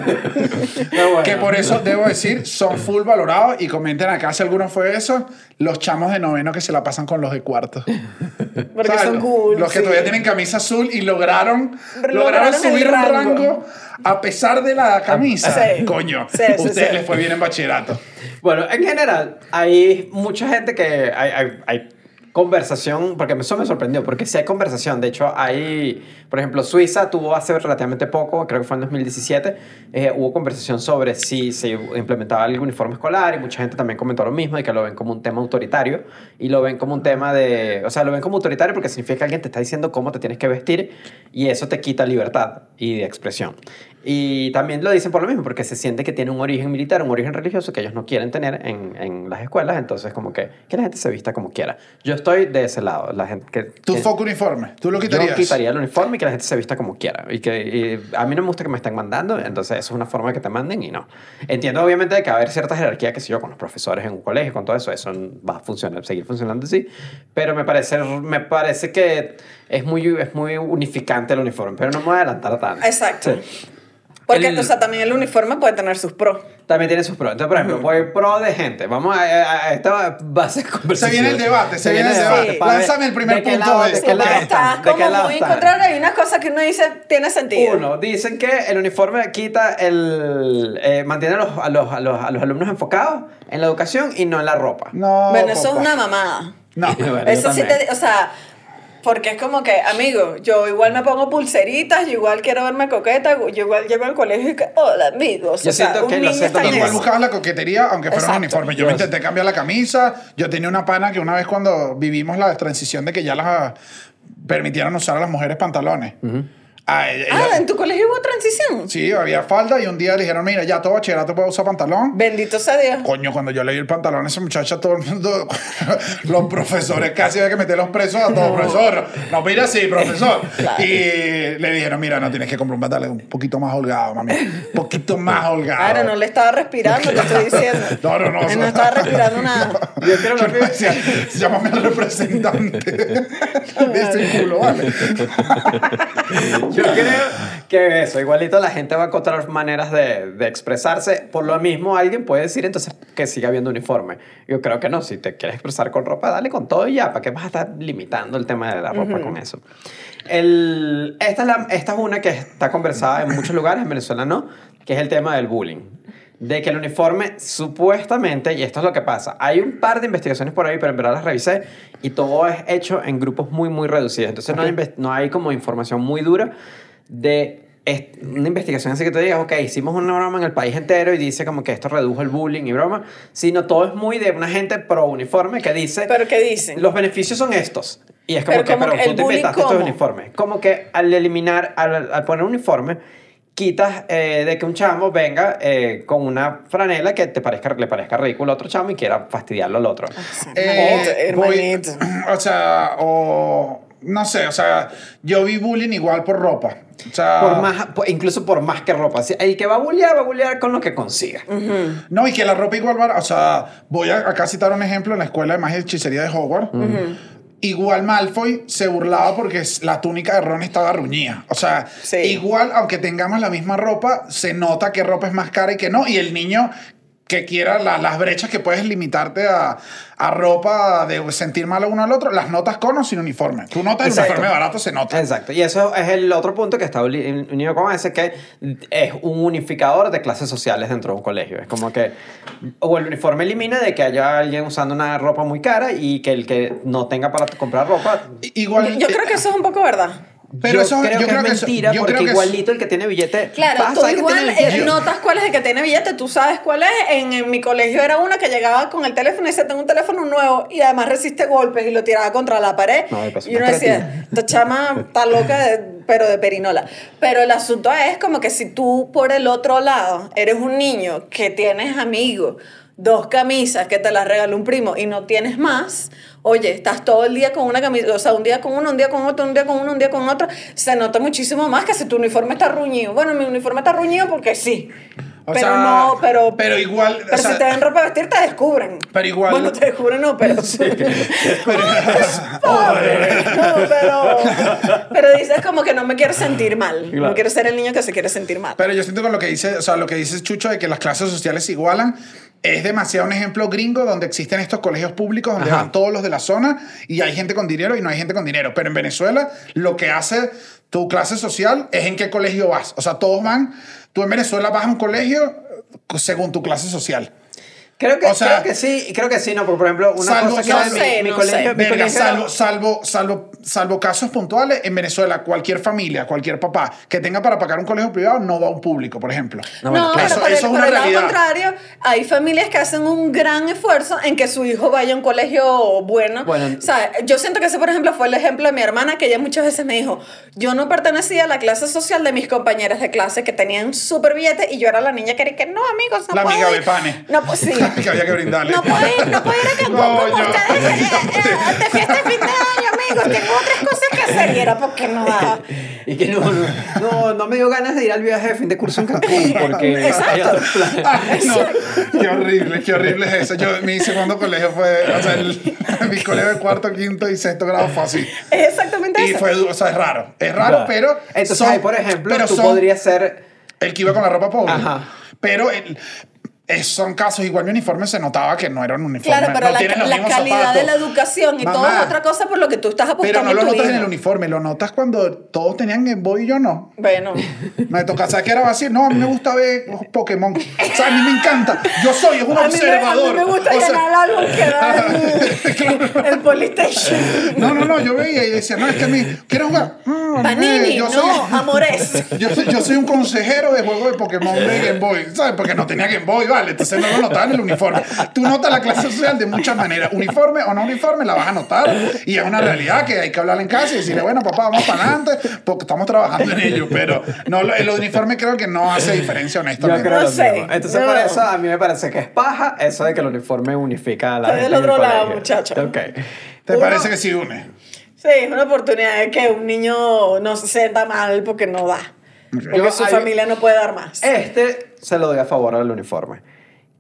Que por eso debo decir, son full valorados y comenten acá si alguno fue eso, los chamos de noveno que se la pasan con los de cuarto. Porque ¿Sabes? son cool. Los que sí. todavía tienen camisa azul y lograron, Lograron subir un rango. rango a pesar de la camisa. Sí. Coño, Sí, sí, ustedes sí. les fue bien en bachillerato. Bueno, en general, hay mucha gente que hay, hay, hay conversación, porque eso me sorprendió, porque sí hay conversación. De hecho, hay, por ejemplo, Suiza tuvo hace relativamente poco, creo que fue en 2017, eh, hubo conversación sobre si se implementaba el uniforme escolar y mucha gente también comentó lo mismo y que lo ven como un tema autoritario y lo ven como un tema de, o sea, lo ven como autoritario porque significa que alguien te está diciendo cómo te tienes que vestir y eso te quita libertad y de expresión. Y también lo dicen por lo mismo, porque se siente que tiene un origen militar, un origen religioso que ellos no quieren tener en, en las escuelas, entonces como que, que la gente se vista como quiera. Yo estoy de ese lado, la gente que... Tu que- foco uniforme, tú lo quitarías. yo quitaría el uniforme y que la gente se vista como quiera. Y que y a mí no me gusta que me estén mandando, entonces eso es una forma de que te manden y no. Entiendo obviamente de que va a haber cierta jerarquía, que sé yo, con los profesores en un colegio, con todo eso, eso va a funcionar, seguir funcionando así. Pero me parece, me parece que es muy, es muy unificante el uniforme, pero no me voy a adelantar tanto. Exacto. Sí. Porque, El- o sea, también el uniforme puede tener sus pros. También tiene sus pros. Entonces, por ejemplo, voy pro de gente. Vamos a, a- a esta base de conversación. Se viene el debate, se viene el debate. Lánzame el primer de qué punto lado- de qué lado estás como muy están. contrario. Hay unas cosas que uno dice, tiene sentido. Uno, dicen que el uniforme quita el. eh, mantiene a los, a, los, a, los, a los alumnos enfocados en la educación y no en la ropa. No. bueno, eso es una mamada. No. Bueno, Eso sí te, o sea, porque es como que, amigo, yo igual me pongo pulseritas, yo igual quiero verme coqueta, yo igual llego al colegio y que, hola amigos. Yo o sea, siento un que lo niño siento está en. Igual eso. buscabas la coquetería, aunque fuera un Exacto. uniforme. Yo me intenté cambiar la camisa. Yo tenía una pana que una vez cuando vivimos la transición de que ya las permitieron usar a las mujeres pantalones. Ah, ella- Ah, en tu colegio hubo transición. sí, había falda y un día le dijeron, mira, ya todo bachillerato puede usar pantalón. Bendito sea Dios. Coño, cuando yo leí el pantalón a esa muchacha, todo el mundo, los profesores casi había que meter los presos a todos, profesor. No, mira así, profesor. Claro. Y le dijeron, mira, no tienes que comprar un pantalón un poquito más holgado, mami. Un poquito más holgado. Claro, no le estaba respirando, te estoy diciendo. No, no, no. Él no estaba respirando nada. Yo creo Yo que- decía, llámame al representante de ese culo, ¿vale? Yo creo que eso, igualito la gente va a encontrar maneras de, de expresarse. Por lo mismo, alguien puede decir entonces que siga habiendo uniforme. Yo creo que no, si te quieres expresar con ropa, dale con todo y ya. ¿Para qué vas a estar limitando el tema de la ropa con eso? El, esta, es la- esta es una que está conversada en muchos lugares, en Venezuela no, que es el tema del bullying. De que el uniforme supuestamente, y esto es lo que pasa, hay un par de investigaciones por ahí, pero en verdad las revisé y todo es hecho en grupos muy, muy reducidos. Entonces no, hay, no hay como información muy dura de una investigación así que te digas, ok, hicimos una broma en el país entero y dice como que esto redujo el bullying y broma, sino todo es muy de una gente pro uniforme que dice, ¿Pero qué dicen? los beneficios son estos. Y es como Pero que, como pero que tú te inventaste estos uniformes. Como que al eliminar, al, al poner un uniforme, quitas eh, de que un chamo venga eh, con una franela que te parezca, le parezca ridículo a otro chamo y quiera fastidiarlo al otro. Eh, voy- o sea, o no sé, o sea, yo vi bullying igual por ropa. O sea, Por más, incluso por más que ropa. El que va a bullear, va a bullear con lo que consiga. no, y que la ropa igual va, o sea, voy a acá citar un ejemplo en la escuela de magia y hechicería de Hogwarts. Igual Malfoy se burlaba porque la túnica de Ron estaba ruñida. O sea, Sí. igual, aunque tengamos la misma ropa, se nota que ropa es más cara y que no. Y el niño que quiera la- las brechas que puedes limitarte a, a ropa de sentir mal a uno al otro, las notas con o sin uniforme. Tú notas el Exacto. uniforme barato, se nota. Exacto. Y eso es el otro punto que está uni- unido con ese, que es un unificador de clases sociales dentro de un colegio. Es como que, o el uniforme elimina de que haya alguien usando una ropa muy cara y que el que no tenga para comprar ropa. Igual, Yo creo que eso es un poco verdad. Pero yo eso- creo yo que creo es que eso- mentira, yo porque creo que es- igualito el que tiene billete. Claro, vas a tú que igual tiene eh, billete. notas cuál es el que tiene billete, tú sabes cuál es. En, en mi colegio era una que llegaba con el teléfono y dice, tengo un teléfono nuevo y además resiste golpes y lo tiraba contra la pared. No, y uno una decía, esta chama está loca, de- pero de perinola. Pero el asunto es como que si tú por el otro lado eres un niño que tienes amigos, dos camisas que te las regaló un primo y no tienes más, oye, estás todo el día con una camisa, o sea, un día con uno, un día con otro, un día con uno, un día con otro, se nota muchísimo más que si tu uniforme está ruñido. Bueno, mi uniforme está ruñido porque sí. O pero sea, no, pero. pero igual, Pero o sea- si te dan ropa vestir, te descubren. Pero igual- Bueno, te descubren, no, pero. Pero- Pobre. No, pero. Pero dices como que no me quiero sentir mal. Claro. No quiero ser el niño que se quiere sentir mal. Pero yo siento con lo que dice, o sea, lo que dice Chucho de que las clases sociales se igualan, es demasiado un ejemplo gringo donde existen estos colegios públicos donde Ajá. van todos los de la zona y hay gente con dinero y no hay gente con dinero. Pero en Venezuela lo que hace tu clase social es en qué colegio vas. O sea, todos van, tú en Venezuela vas a un colegio eh, según tu clase social. Creo que, O sea- creo que sí, creo que sí, no, porque por ejemplo, una Salvo- cosa que no mi- sé, mi, no colegio, mi Verga, colegio era- salvo, salvo, salvo, salvo casos puntuales, en Venezuela cualquier familia, cualquier papá que tenga para pagar un colegio privado no va a un público, por ejemplo. No, bueno, claro. pero Eso- por, eso el, es por el lado contrario, hay familias que hacen un gran esfuerzo en que su hijo vaya a un colegio bueno. Bueno. o sea, yo siento que ese, por ejemplo, fue el ejemplo de mi hermana, que ella muchas veces me dijo, yo no pertenecía a la clase social de mis compañeras de clase que tenían súper billete y yo era la niña que era que no, amigos, no La puedo amiga ir". de pane. No, pues sí. Que había que brindarle. No puedo ir, no puedo ir a Cancún No, como yo- ustedes eh, eh, de fiesta de fin de año, amigos. Tengo otras cosas que hacer y era porque no daba. Y que no, no, no, no me dio ganas de ir al viaje de fin de curso en Cancún porque Exacto. hay otros planes. Ay, no, qué horrible, qué horrible es eso. Yo, mi segundo colegio fue, o sea, el- mi colegio de cuarto, quinto y sexto grado fue así. Es exactamente Y eso. fue, du- o sea, es raro. Es raro, pero. Entonces, son- ahí, por ejemplo, pero tú son podrías ser... El que iba con la ropa pobre. Ajá. Pero el- es- son casos, igual mi uniforme se notaba que no era un uniforme. Claro, pero no la, tienen los la mismos calidad zapatos. de la educación y todo Mamá, es otra cosa por lo que tú estás apostando Pero no lo notas en el uniforme, lo notas cuando todos tenían Game Boy y yo no. Bueno, Me toca, ¿sabes qué era así? No, a mí me gusta ver Pokémon. O sea, a mí me encanta. Yo soy un a mí, me, a observador. mí me gusta O sea, el que el, el Polystation. No, no, no, yo veía y decía, no, es que a mí, ¿quieres jugar? No, Panini, yo no, amores. yo, soy, yo soy un consejero de juego de Pokémon de Game Boy, ¿sabes? Porque no tenía Game Boy, ¿vale? Entonces no lo notaba en el uniforme. Tú notas la clase social de muchas maneras. Uniforme o no uniforme, la vas a notar. Y es una realidad que hay que hablar en casa y decirle, bueno, papá, vamos para adelante, porque estamos trabajando en ello. Pero no, el uniforme creo que no hace diferencia, Yo honestamente. creo No sé. Entonces, no. por eso a mí me parece que es paja eso de que el uniforme unifica a la gente del en el otro lado, muchacho. Ok. ¿Te Uno- parece que sí une? Sí, es una oportunidad de que un niño no se sienta mal porque no da. Porque Yo- su hay- familia no puede dar más. Este se lo doy a favor al uniforme.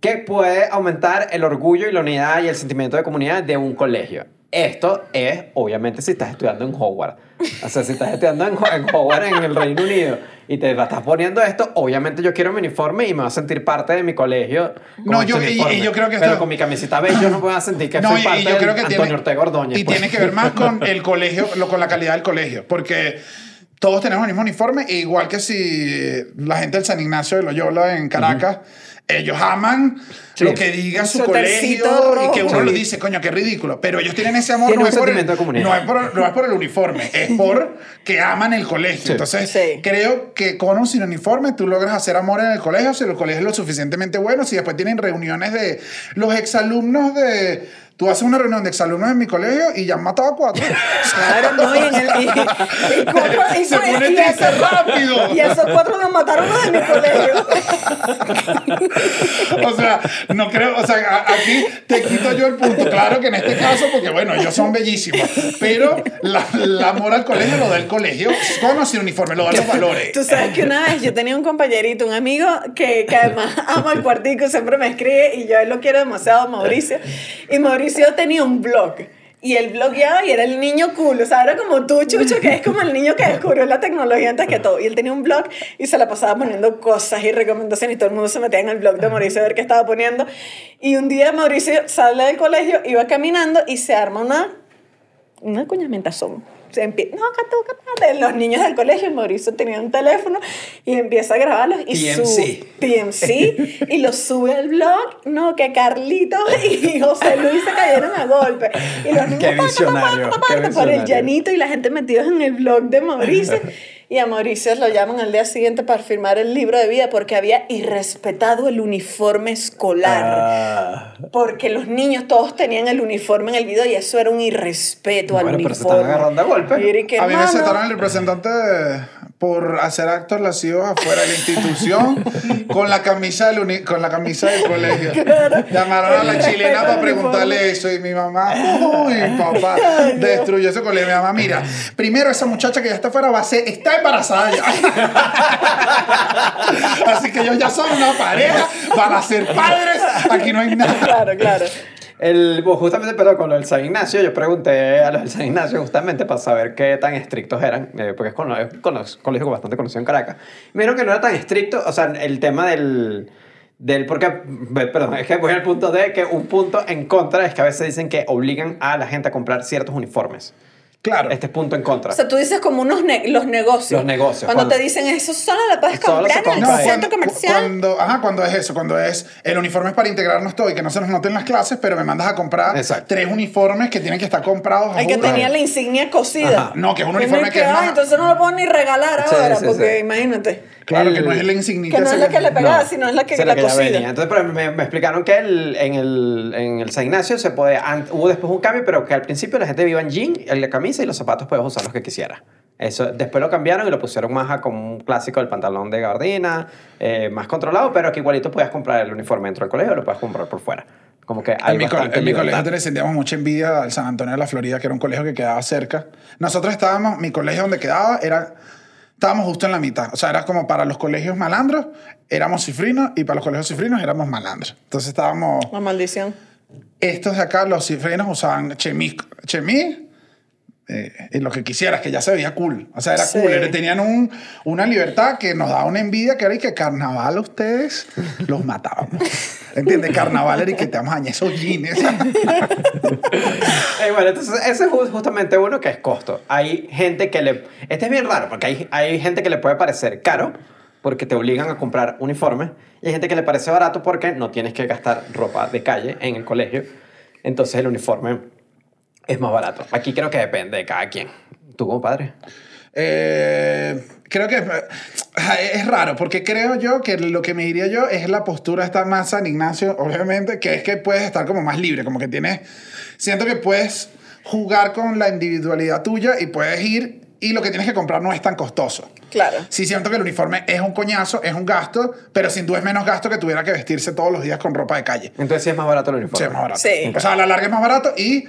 Que puede aumentar el orgullo y la unidad y el sentimiento de comunidad de un colegio. Esto es, obviamente, si estás estudiando en Howard. O sea, si estás estudiando en, en Howard en el Reino Unido y te la estás poniendo esto, obviamente yo quiero mi uniforme y me voy a sentir parte de mi colegio. con No, este yo- y- y yo creo que Pero esto- con mi camisita beige yo no voy a sentir que No, soy y- parte y yo creo que de tiene, Antonio Ortega Ordóñez. Y pues. tiene que ver más con el colegio, lo, con la calidad del colegio, porque todos tenemos el mismo uniforme, e igual que si la gente del San Ignacio de Loyola en Caracas, ellos aman Sí. lo que diga su colegio y que uno le dice, coño, qué ridículo. Pero ellos tienen ese amor, no es, por el, sentimiento de comunidad. no, es por, no es por el uniforme, es por que aman el colegio. Sí. Entonces, Sí. creo que con o sin uniforme tú logras hacer amor en el colegio si el colegio es lo suficientemente bueno, si después tienen reuniones de los exalumnos de... Tú haces una reunión de exalumnos en mi colegio y ya han matado a cuatro. Claro, no, y en el. Y, y cuatro, y, Se pone y esos- rápido. Y esos cuatro nos mataron los de mi colegio. O sea, no creo, o sea, a- aquí te quito yo el punto. Claro que en este caso, porque bueno, ellos son bellísimos, pero la, la amor al colegio lo da el colegio, con o sin uniforme, lo dan los valores. Tú sabes que una vez yo tenía un compañerito, un amigo, que, que además ama el cuartico, siempre me escribe y yo él lo quiero demasiado, Mauricio. Y Mauricio tenía un blog. Y él blogueaba y era el niño cool. O sea, era como tú, Chucho, que es como el niño que descubrió la tecnología antes que todo. Y él tenía un blog y se la pasaba poniendo cosas y recomendaciones y todo el mundo se metía en el blog de Mauricio a ver qué estaba poniendo. Y un día Mauricio sale del colegio, iba caminando y se arma una una coñamentazón. Se empie- no, de los niños del colegio, Mauricio tenía un teléfono y empieza a grabarlos y TMC. su TMC y los sube al blog, no, que Carlitos y José Luis se cayeron a golpe. Y los niños Qué visionario, por el llanito y la gente metidos en el blog de Mauricio y a Mauricio lo llaman al día siguiente para firmar el libro de vida porque había irrespetado el uniforme escolar. Ah. Porque los niños todos tenían el uniforme en el video y eso era un irrespeto al Bueno, pero se uniforme. están agarrando a. Y mí me sentaron el representante por hacer actos lascivos afuera de la institución con la camisa del, uni- con la camisa del colegio. Llamaron a la chilena para preguntarle eso y mi mamá, uy, papá, destruyó ese colegio. Mi mamá, mira, primero esa muchacha que ya está afuera va a ser, está embarazada ya. Así que ellos ya son una pareja, van a ser padres, aquí no hay nada. Claro, claro. El, justamente, pero con lo del San Ignacio, yo pregunté a los del San Ignacio justamente para saber qué tan estrictos eran, eh, porque es con, con los colegios bastante conocidos en Caracas. Me dijeron que no era tan estricto, o sea, el tema del... Del, porque, perdón, es que voy al punto de que un punto en contra es que a veces dicen que obligan a la gente a comprar ciertos uniformes. Claro. Este es punto en contra. O sea, tú dices como unos ne- los negocios. Los negocios, Cuando, cuando- te dicen eso solo lo puedes Solo comprar en el centro comercial. Cuando, ajá, cuando es eso, cuando es el uniforme es para integrarnos todo y que no se nos noten las clases, pero me mandas a comprar Exacto. tres uniformes que tienen que estar comprados. El que tenía la insignia cosida. Ajá. No, que es un uniforme me que es queda, más- Entonces no lo puedo ni regalar Sí, ahora, sí, porque sí. imagínate. Claro, que El- no es la insignia. Que no es la que le pegaba, No. sino es la que la que venía. Entonces, pero me, me explicaron que el- en, el, en el San Ignacio se puede, an- hubo después un cambio, pero que al principio la gente iba en jean, en la camisa y los zapatos puedes usar los que quisiera. Eso, después lo cambiaron y lo pusieron más a como un clásico del pantalón de gabardina, eh, más controlado, pero que igualito puedes comprar el uniforme dentro del colegio o lo puedes comprar por fuera. Como que hay En mi, en mi colegio le sentíamos mucha envidia al San Antonio de la Florida, que era un colegio que quedaba cerca. Nosotros estábamos, mi colegio donde quedaba era, estábamos justo en la mitad. O sea, era como para los colegios malandros, éramos cifrinos, y para los colegios cifrinos éramos malandros. Entonces estábamos, La maldición. estos de acá, los cifrinos usaban chemis, chemis eh, y lo que quisieras, que ya se veía cool. O sea, era Sí. cool. Tenían un, una libertad que nos daba una envidia que era y que carnaval a ustedes los matábamos. ¿Entiendes? Carnaval era y que te vamos a dañar esos jeans. Eh, bueno, entonces ese es ju- justamente uno que es costo. Hay gente que le... Este es bien raro porque hay, hay gente que le puede parecer caro porque te obligan a comprar uniformes y hay gente que le parece barato porque no tienes que gastar ropa de calle en el colegio. Entonces el uniforme es más barato. Aquí creo que depende de cada quien. ¿Tú como padre? Eh, creo que eh, es raro, porque creo yo que lo que me diría yo es la postura esta más San Ignacio, obviamente, que es que puedes estar como más libre, como que tienes, siento que puedes jugar con la individualidad tuya y puedes ir y lo que tienes que comprar no es tan costoso. Claro. Sí siento que el uniforme es un coñazo, es un gasto, pero sin duda es menos gasto que tuviera que vestirse todos los días con ropa de calle. Entonces sí es más barato el Sí, uniforme. es más barato. Sí. O sea, a la larga es más barato y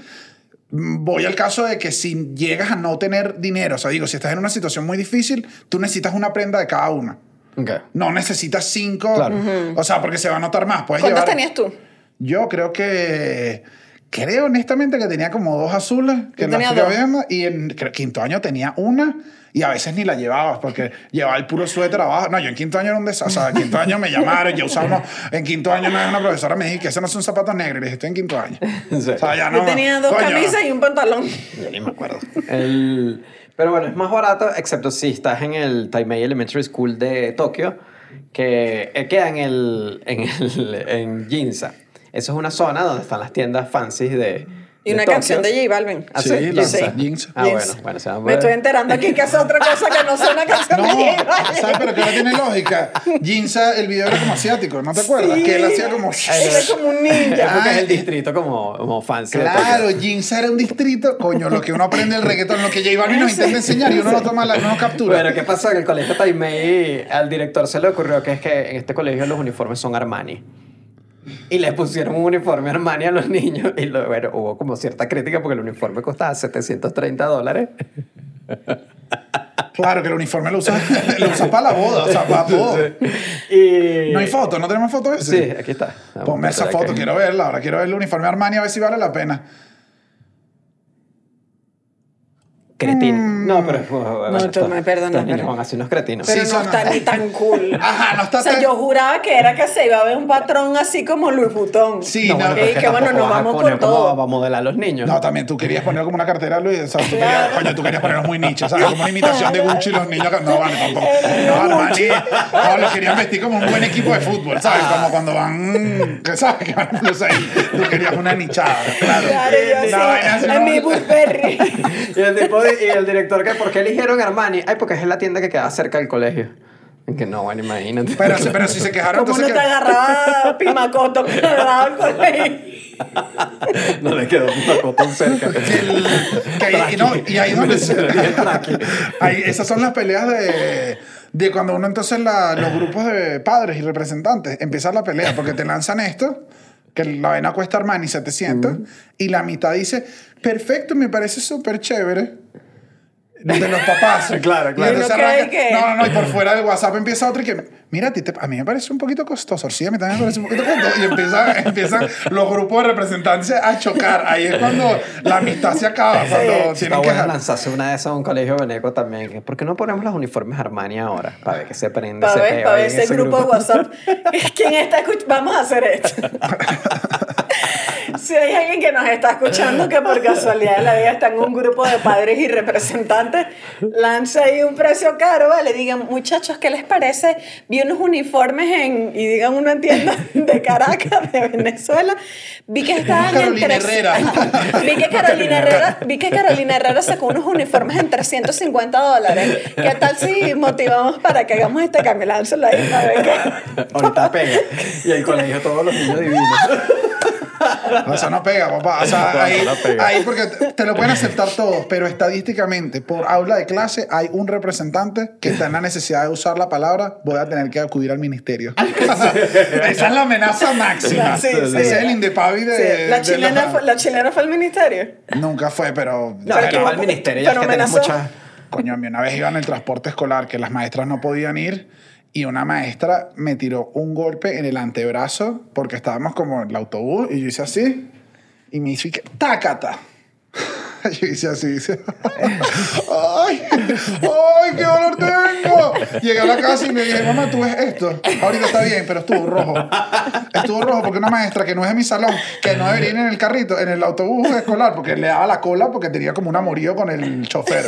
voy al caso de que si llegas a no tener dinero, o sea, digo, si estás en una situación muy difícil, tú necesitas una prenda de cada una. Ok. No necesitas cinco, Claro. o sea, porque se va a notar más. Puedes ¿Cuántas llevar- tenías tú? Yo creo que... Creo honestamente que tenía como dos azules, que la tenía fui dos. viendo, y en creo, quinto año tenía una, y a veces ni la llevabas, porque llevaba el puro suéter abajo. No, yo en quinto año era un desastre. O sea, en quinto año me llamaron, yo usaba unos- En quinto año una, una profesora me dijo que esos no son zapatos negros, y le dije, estoy en quinto año. O sea, ya no... Yo tenía dos coño. camisas y un pantalón. Yo ni me acuerdo. El- pero bueno, es más barato, excepto si estás en el Taimei Elementary School de Tokio, que eh, queda en, el, en, el, en Ginza. Eso es una zona donde están las tiendas fancy de. Y una canción de J Balvin. ¿Ah, Sí, sí? la Sí. jeans. Ah, bueno, bueno, se llama. Me estoy enterando aquí que es otra cosa que no sea una canción No, de J Balvin. ¿sabes? Pero que no tiene lógica. Ginza, el video era como asiático, ¿no te acuerdas? Sí. Que él hacía como... Era como un ninja. Porque es el Ay. distrito como, como Tokio. Claro, Ginza era un distrito, coño, lo que uno aprende el reggaetón, lo que J Balvin nos intenta enseñar y uno lo toma, la, lo captura. Bueno, ¿qué pasó? En el colegio Taimei, al director se le ocurrió que es que en este colegio los uniformes son Armani. Y le pusieron un uniforme Armani a los niños. Y lo- bueno, hubo como cierta crítica porque el uniforme costaba 730 dólares. Claro, que el uniforme lo usas lo usas para la boda, o sea, para todo. Y... No hay foto, ¿no tenemos foto de ese? Sí, aquí está. Ponme esa foto, quiero verla. Ahora quiero ver el uniforme Armani a ver si vale la pena. Cretino. No, pero... bueno, No, tú me perdonas, pero- van así unos cretinos. Pero Sí, no son- está ni tan cool. Ajá, no está O sea, tan- yo juraba que era que se iba a ver un patrón así como Louis Vuitton. Sí, No, no. bueno, Y que bueno, nos a vamos con cómo todo. va a modelar a los niños. No, también tú querías poner como una cartera, Luis. O sea, tú querías, coño, tú querías ponerlos muy nichos, ¿sabes? Como una imitación de Gucci los niños. que- No, vale, tampoco. No, Armani. No, los querían vestir como un buen equipo de fútbol, ¿sabes? Como cuando van. que ¿Sabes? Que van plus ahí. Tú querías una nichada, claro. Claro, yo sí. ¿no? En mi Burberry. Y el, tipo y el director, que ¿por qué eligieron Armani? Ay, porque es la tienda que queda cerca del colegio. Que no, bueno, imagínate. Pero, si- pero si se quejaron, ¿Cómo entonces... no te que- agarraba Pimacoto que al colegio? no le quedó un botón cerca. el- que ahí- y, no, y ahí donde se, ahí, esas son las peleas de, de cuando uno entonces la- los grupos de padres y representantes empiezan la pelea porque te lanzan esto que la vaina cuesta Armani 700 y la mitad dice perfecto me parece súper chévere de los papás Claro, claro. Y entonces ¿Y uno cree arranca- que- no no no y por fuera del WhatsApp empieza otro y que mira a, ti te- a mí me parece un poquito costoso sí a mí también me parece un poquito costoso y empieza, empiezan los grupos de representantes a chocar ahí es cuando la amistad se acaba cuando Está tienen que bueno lanzarse una de esas a un colegio veneco también. ¿Por qué no ponemos los uniformes Armani ahora? Para ver que se prende Para ese ver, peo para ver ese grupo de WhatsApp. ¿Quién está escuchando? Vamos a hacer esto. Si hay alguien que nos está escuchando que por casualidad de la vida está en un grupo de padres y representantes, lanza ahí un precio caro, ¿vale? Digan, muchachos, ¿qué les parece? Vi unos uniformes en, y digan una tienda de Caracas, de Venezuela. Vi que estaban Carolina en tres- Herrera. vi que Carolina Herrera, vi que Carolina Herrera sacó unos uniformes en 350 dólares. ¿Qué tal si motivamos para que hagamos este cambio? Lánzalo ahí para ver qué. Ahorita pega. Y el colegio todos los niños divinos. No, eso no pega, papá. O sea, No, ahí, no pega. ahí porque te lo pueden aceptar todos, pero estadísticamente, por aula de clase, hay un representante que está en la necesidad de usar la palabra, voy a tener que acudir al ministerio. Esa es la amenaza máxima. Sí, sí. Ese es el Indepavi de, Sí, la, de chilena fue, la chilena fue al ministerio. Nunca fue, pero... No, Pero que va al ministerio ya es que muchas... Coño, a mí una vez iba en el transporte escolar que las maestras no podían ir y una maestra me tiró un golpe en el antebrazo porque estábamos como en el autobús y yo hice así y me hizo que tácata. Yo hice así, dice, ¡ay! ¡ay, qué dolor tengo! Llegué a la casa y me dije, mamá, ¿tú ves esto? Ahorita está bien, pero estuvo rojo. Estuvo rojo porque una maestra que no es de mi salón, que no debería ir en el carrito, en el autobús escolar, porque le daba la cola porque tenía como un amorío con el chofer.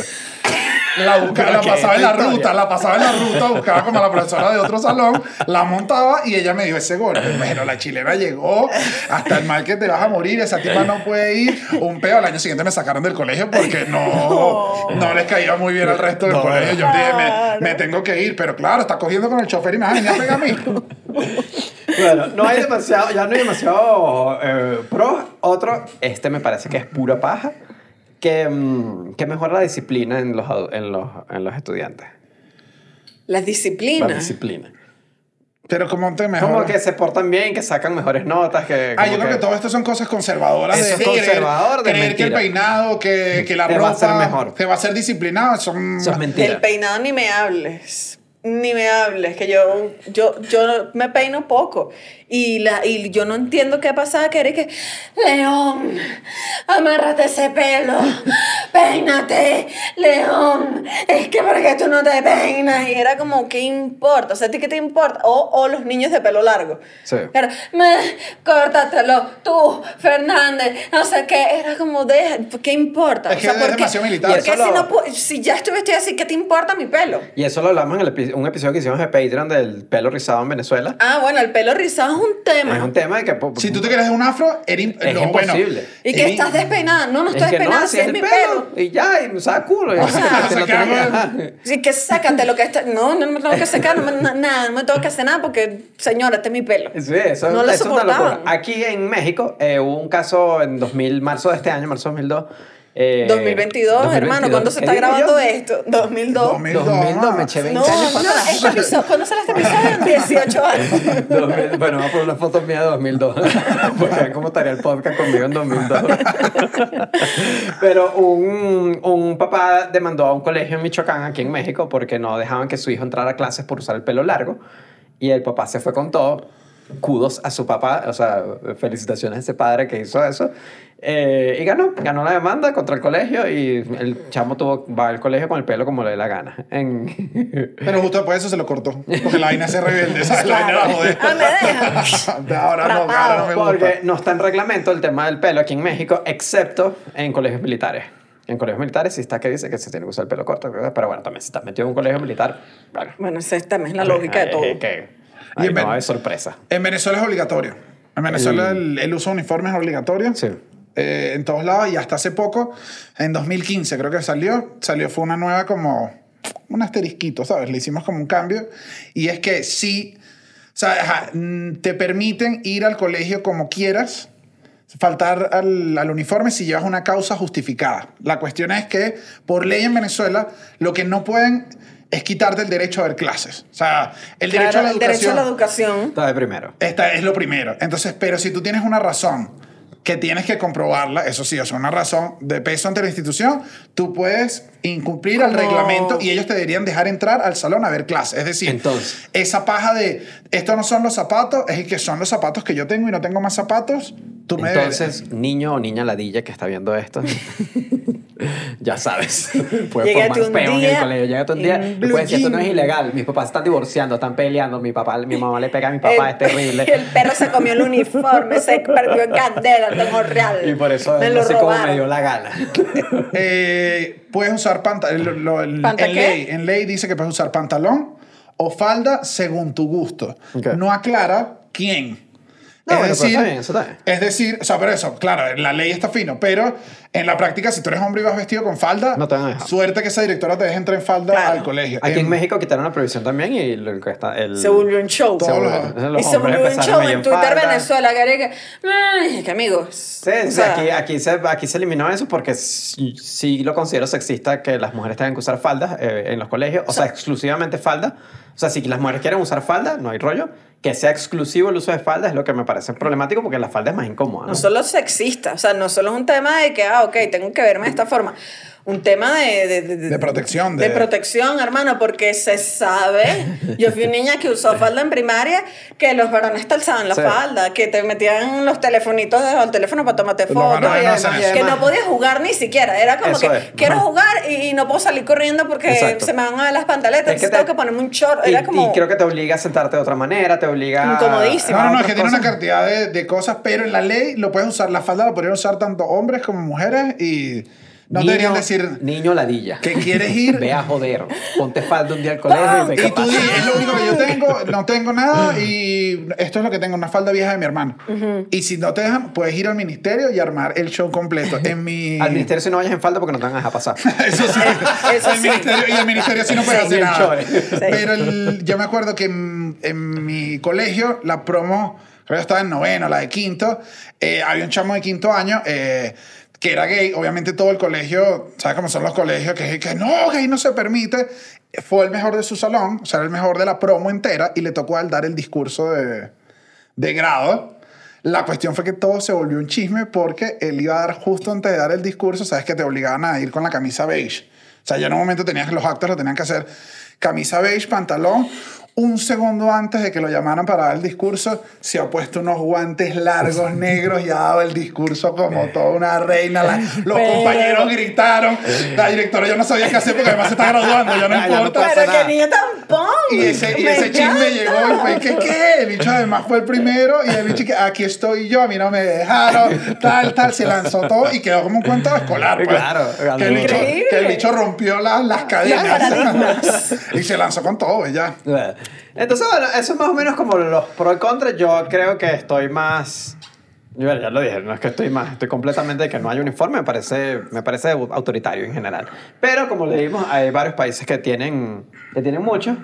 La, buscaba, la pasaba en la ruta, la pasaba en la ruta, buscaba como a la profesora de otro salón, la montaba y ella me dio ese golpe. Bueno, la chilena llegó hasta el mal que te vas a morir, esa tipa no puede ir. Un peo, al año siguiente me sacaron del colegio porque no, no les caía muy bien al resto del No. colegio. Yo dije, me, tengo que ir, pero claro, está cogiendo con el chofer y me va a venir a pegar a mí. Bueno, no hay demasiado, ya no hay demasiado eh, pro. Otro, este me parece que es pura paja, que, mm, que mejora la disciplina en los, en los, en los estudiantes. Las La disciplinas. disciplina. Pero como te mejor. Como que se portan bien, que sacan mejores notas, que... Ah, yo creo que todo esto son cosas conservadoras. Eso de es creer- conservador de creer que el mentira. peinado, que, que la Te ropa va a hacer mejor. te va a ser disciplinado. Son, Eso es mentira. El peinado ni me hables. Ni me hables, que yo, yo, yo me peino poco. Y, la, y yo no entiendo qué pasaba, que era que, León, amárrate ese pelo, peínate, León, es que ¿por qué tú no te peinas? Y era como, ¿qué importa? O sea, ¿a ti qué te importa? O, o los niños de pelo largo. Sí. Era, me, córtatelo, tú, Fernández, no sé qué. Era como, deja, ¿qué importa? Es que es ¿por qué- demasiado militar. Porque Eso si, no si ya estuve estoy así, ¿qué te importa mi pelo? Y eso lo hablamos en el un episodio que hicimos de Patreon del pelo rizado en Venezuela. Ah, bueno, el pelo rizado es un tema. Es un tema de que... po- Si tú te quieres un afro, im- Es no, bueno, imposible. Y que era- estás despeinada. No, no es estoy que despeinada, así si es, mi pelo. Y ya, y me saca culo. y O sea, se que-. Sí, que sácate lo que está. No, no me tengo que sacar, no me, na- nada, no me tengo que hacer nada porque, señora, este es mi pelo. Sí, eso, No lo es soportaban. locura. Aquí en México eh, hubo un caso en 2000, marzo de este año, marzo de 2002. Eh, 2022, hermano, ¿cuándo se ¿Qué está grabando yo? esto? 2002. 2002, 2002, me eché 20 No, años para no, atrás. este episodio, ¿cuándo sale este episodio? 18 años. 2000, bueno, vamos a poner una foto mía de 2002. Porque cómo estaría el podcast conmigo en 2002. Pero un, un papá demandó a un colegio en Michoacán, aquí en México, porque no dejaban que su hijo entrara a clases por usar el pelo largo. Y el papá se fue con todo. Kudos a su papá, o sea, felicitaciones a ese padre que hizo eso. Eh, y ganó, ganó la demanda contra el colegio y el chamo tuvo, va al colegio con el pelo como le dé la gana. En, Pero justo después de eso se lo cortó. Porque la vaina se rebelde, ¿sabes? La vaina la jode. Ah, me. Ahora no, ahora no me gusta. Porque no está en reglamento el tema del pelo aquí en México, excepto en colegios militares. En colegios militares sí está que dice que se tiene que usar el pelo corto, pero bueno, también si estás metido en un colegio militar, bueno. Bueno, esa es también la lógica de todo. que Y ahí en no hay sorpresa. En Venezuela es obligatorio. En Venezuela el, el uso de uniformes es obligatorio. Sí. Eh, en todos lados y hasta hace poco, en 2015 creo que salió, salió fue una nueva como un asterisquito, ¿sabes? Le hicimos como un cambio. Y es que sí, o sea, mm, te permiten ir al colegio como quieras, faltar al, al uniforme si llevas una causa justificada. La cuestión es que, por ley en Venezuela, lo que no pueden es quitarte el derecho a ver clases. O sea, el derecho a la Claro, el derecho a la educación. Está de primero. esta es lo primero. Entonces, pero si tú tienes una razón que tienes que comprobarla, eso sí, o sea, una razón de peso ante la institución, tú puedes incumplir Como- reglamento y ellos te deberían dejar entrar al salón a ver clases. Es decir, Entonces. esa paja de estos no son los zapatos, es que son los zapatos que yo tengo y no tengo más zapatos, tú me Entonces, niño o niña ladilla que está viendo esto, ya sabes. Puede Llégate formar un peo en el día colegio. Llegate un día puedes decir, esto no es jean". ilegal. Mis papás están divorciando, están peleando. Mi papá, mi mamá le pega a mi papá, es terrible. El perro se comió el uniforme, se perdió en candela, tengo real. Y por eso me no lo sé cómo me dio la gana. Eh, puedes usar pantalón. ¿Panta en qué? ley, en ley dice que puedes usar pantalón o falda según tu gusto. No aclara quién. No, es, bueno, pero decir, está bien, eso está bien. es decir, o sea, pero eso, claro, la ley está fino, pero en la práctica, si tú eres hombre y vas vestido con falda, No te van a dejar. suerte que esa directora te deje entrar en falda Claro. al colegio. Aquí en Em, México quitaron la prohibición también y lo que está el Se volvió un show. Los- los y se hombres volvió un empezaron show en Twitter falda. Venezuela, que era que, ay, que amigos. Sí, O sí, sea, aquí, aquí, se, aquí se eliminó eso porque sí, sí lo considero sexista que las mujeres tengan que usar faldas eh, en los colegios, o sea, exclusivamente falda. O sea, si las mujeres quieren usar falda, no hay rollo. Que sea exclusivo el uso de falda es lo que me parece problemático porque la falda es más incómoda. ¿no? No solo sexista, o sea, no solo es un tema de que, ah, ok, tengo que verme de esta forma. Un tema de... De, de- De protección, De, de- protección, hermano, porque se sabe. Yo fui una niña que usó falda en primaria, que los varones te alzaban la Sí. falda, que te metían los telefonitos del teléfono para tomarte fotos. varones y no que no podías jugar ni siquiera. Era como Eso que es. quiero Ajá. jugar y no puedo salir corriendo porque Exacto. se me van a ver las pantaletas, Es que te- tengo que ponerme un short. Y, Era como... y creo que te obliga a sentarte de otra manera, te obliga a- Incomodísimo. No, no, no, es que tiene una cosas. cantidad de, de cosas, pero en la ley lo puedes usar, la falda la podrían usar tanto hombres como mujeres y no Niño- deberían decir Niño ladilla. que quieres ir. Ve a joder. Ponte falda un día al colegio y Y qué tú dices, es lo único que yo tengo, no tengo nada y esto es lo que tengo, una falda vieja de mi hermano. Y si no te dejan, puedes ir al ministerio y armar el show completo. En mi... Al ministerio si no vayas en falda porque no te van a dejar pasar. Eso sí. Eso el sí. ministerio, y el ministerio sí no puede Sí, hacer nada. Pero el- yo me acuerdo que en, en mi colegio, la promo, creo que estaba en noveno, la de quinto, eh, había un chamo de quinto año eh, que era gay. Obviamente todo el colegio, ¿sabes cómo son los colegios? Que, que no, gay no se permite. Fue el mejor de su salón, o sea, era el mejor de la promo entera y le tocó a él dar el discurso de, de grado. La cuestión fue que todo se volvió un chisme porque él iba a dar justo antes de dar el discurso, sabes que te obligaban a ir con la camisa beige. O sea, ya en un momento tenías los actos lo tenían que hacer camisa beige, pantalón. Un segundo antes de que lo llamaran para dar el discurso, se ha puesto unos guantes largos negros y ha dado el discurso como toda una reina. La- los Pero- compañeros gritaron. La directora yo no sabía qué hacer porque además se está graduando, ya no Ya importa. Pero nada. que niño tan punk. Y ese, y Me ese chisme llegó y fue que, ¿qué? El bicho además fue el primero y el bicho que aquí estoy yo, a mí no me dejaron, tal, tal, se lanzó todo y quedó como un cuento escolar. Pues. Claro, que el, bicho, Increíble. que el bicho rompió la- las cadenas paradigmas. y se lanzó con todo, y ya. Entonces, bueno, eso es más o menos como los pro y contra. Yo creo que estoy más. Yo ya lo dije, no es que estoy más, estoy completamente de que no hay uniforme, me parece, me parece autoritario en general. Pero como le dimos, hay varios países que tienen, que tienen mucho.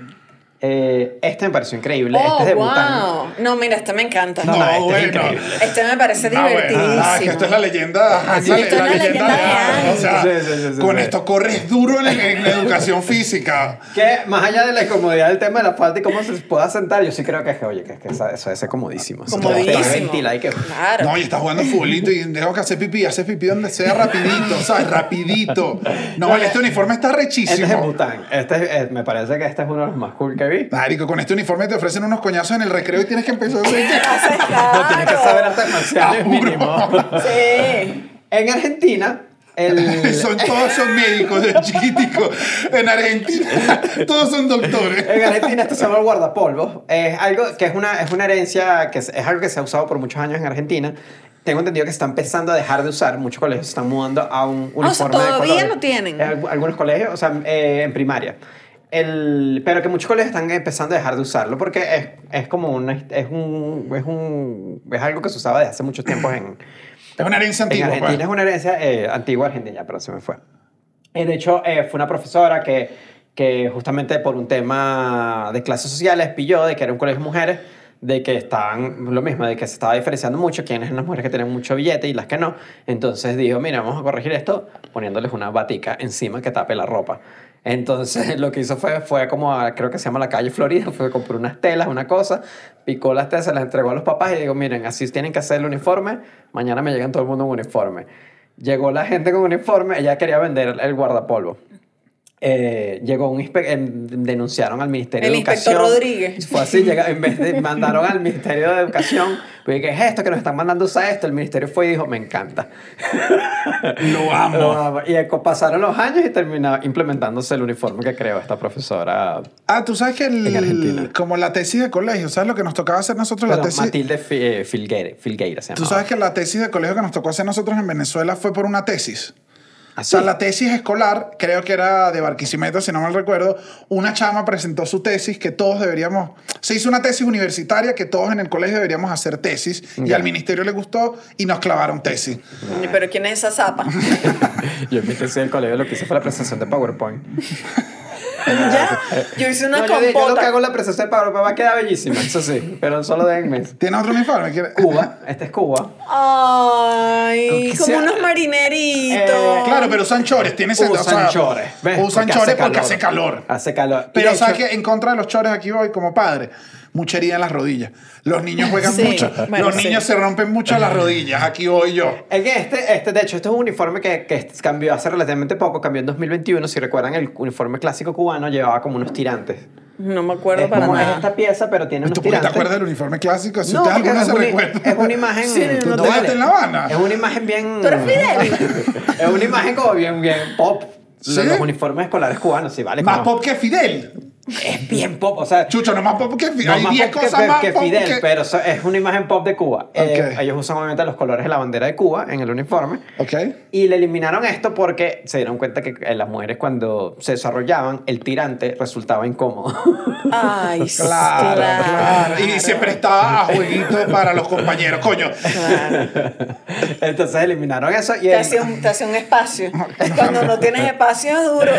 Eh, este me pareció increíble. Oh, este es de Bután. wow. No, mira, este me encanta. No, no, este es bueno. increíble. Este me parece Ah, bueno. divertidísimo. Ah, que esto es la leyenda. Ah, sí, la, esto la es la leyenda leyenda de de. O sea, Sí, sí, sí, sí, con sí. esto corres duro en, en la educación física. Que más allá de la incomodidad del tema de la falta y cómo se pueda sentar, yo sí creo que es que, oye, que, es que esa- eso es comodísimo. Comodísimo. y que- Claro. No, y está jugando futbolito y dejo que hace pipí, hace pipí donde sea rapidito, ¿sabes? Rapidito. No, vale, este uniforme está Este es rechísimo. de Bután. Este es- eh, me parece que este es uno de los más cool que vi. Marico, con este uniforme te ofrecen unos coñazos en el recreo y tienes que empezar a hacer... Haces No tienes que claro. saber artes marciales Ah, mínimo. Sí. En Argentina, el, Son, todos son médicos de chiquitico. En Argentina, todos son doctores. en Argentina esto se llama el guardapolvo. Es algo que es una, es una herencia, que es, es algo que se ha usado por muchos años en Argentina. Tengo entendido que se está empezando a dejar de usar. Muchos colegios se están mudando a un uniforme Ah, o sea, de todavía colores. lo tienen. Eh, algu- algunos colegios, o sea, eh, en primaria. El, pero que muchos colegios están empezando a dejar de usarlo porque es, es como una, es, un, es, un, es algo que se usaba desde hace muchos tiempos en, Es una herencia en antigua. Argentina pues. es una herencia eh, antigua argentina, pero se me fue. Eh, de hecho, eh, fue una profesora que, que justamente por un tema de clases sociales pilló de que era un colegio de mujeres, de que estaban, lo mismo, de que se estaba diferenciando mucho quiénes eran las mujeres que tenían mucho billete y las que no. Entonces dijo, mira, vamos a corregir esto poniéndoles una batica encima que tape la ropa. Entonces lo que hizo fue, fue como, creo que se llama la calle Florida, fue compró unas telas, una cosa, picó las telas, se las entregó a los papás y digo, miren, así tienen que hacer el uniforme, mañana me llegan todo el mundo en uniforme. Llegó la gente con uniforme, ella quería vender el guardapolvo. Eh, llegó un em, denunciaron al Ministerio El de Educación. inspector Rodríguez. Fue así, llega, en vez de mandaron al Ministerio de Educación, pues, ¿qué es esto que nos están mandando a usar esto? El ministerio fue y dijo, me encanta. Lo amo. Lo amo. Y eco- pasaron los años y terminó implementándose el uniforme que creó esta profesora. Ah, tú sabes que el, En Argentina. como la tesis de colegio, ¿sabes lo que nos tocaba hacer nosotros? la Perdón, tesis, Matilde eh, Filgueira, Filgueira se Tú llamaba. sabes que la tesis de colegio que nos tocó hacer nosotros en Venezuela fue por una tesis. O Así. sea, la tesis escolar, creo que era de Barquisimeto, si no mal recuerdo, una chama presentó su tesis que todos deberíamos... Se hizo una tesis universitaria que todos en el colegio deberíamos hacer tesis y Ya. al ministerio le gustó y nos clavaron tesis. Pero ¿quién es esa zapa? Yo en mi tesis del colegio lo que hice fue la presentación de PowerPoint. ya. Yo hice una No, yo, dije, yo lo compota. que hago en la presentación de PowerPoint va a quedar bellísima, eso sí, pero solo denme. ¿Tiene otro uniforme? ¿Quiere- Cuba, este es Cuba. Ay, como sea- unos marineritos. Eh, Claro, pero usan chores, tiene sentido. Usan chores. ¿ves? Usan chores porque hace calor. Hace calor. Pero sabes que en contra de los chores aquí voy como padre. Mucha herida en las rodillas. Los niños juegan Sí, mucho. bueno, los sí. niños se rompen mucho las rodillas. Aquí voy yo. Es que este, este, de hecho, este es un uniforme que, que cambió hace relativamente poco, cambió en 2021. Si recuerdan, el uniforme clásico cubano llevaba como unos tirantes. No me acuerdo Es para como es nada. esta pieza, pero tiene unos ¿Tú por qué te tirantes. acuerdas del uniforme clásico? Si No, usted alguna es, se una, recuerda. es una imagen. Sí, ¿Tú no te vale. en La Habana? Es una imagen bien. ¿Tú eres Fidel? es una imagen como bien, bien pop. ¿Sí? Los, los uniformes escolares cubanos, sí, vale. Más como- pop que Fidel. Es bien pop, o sea. Chucho, no más pop que Fidel. No Hay más 10 pop que, cosas más que pop Fidel, que... pero es una imagen pop de Cuba. Eh, ellos usan obviamente los colores de la bandera de Cuba en el uniforme. Ok. Y le eliminaron esto porque se dieron cuenta que las mujeres cuando se desarrollaban, el tirante resultaba incómodo. Ay, sí, Claro, claro. Y claro. se prestaba a jueguitos para los compañeros. Coño, Claro. Entonces eliminaron eso y Te el- hace, un, te hace un espacio. Cuando no tienes espacio es duro.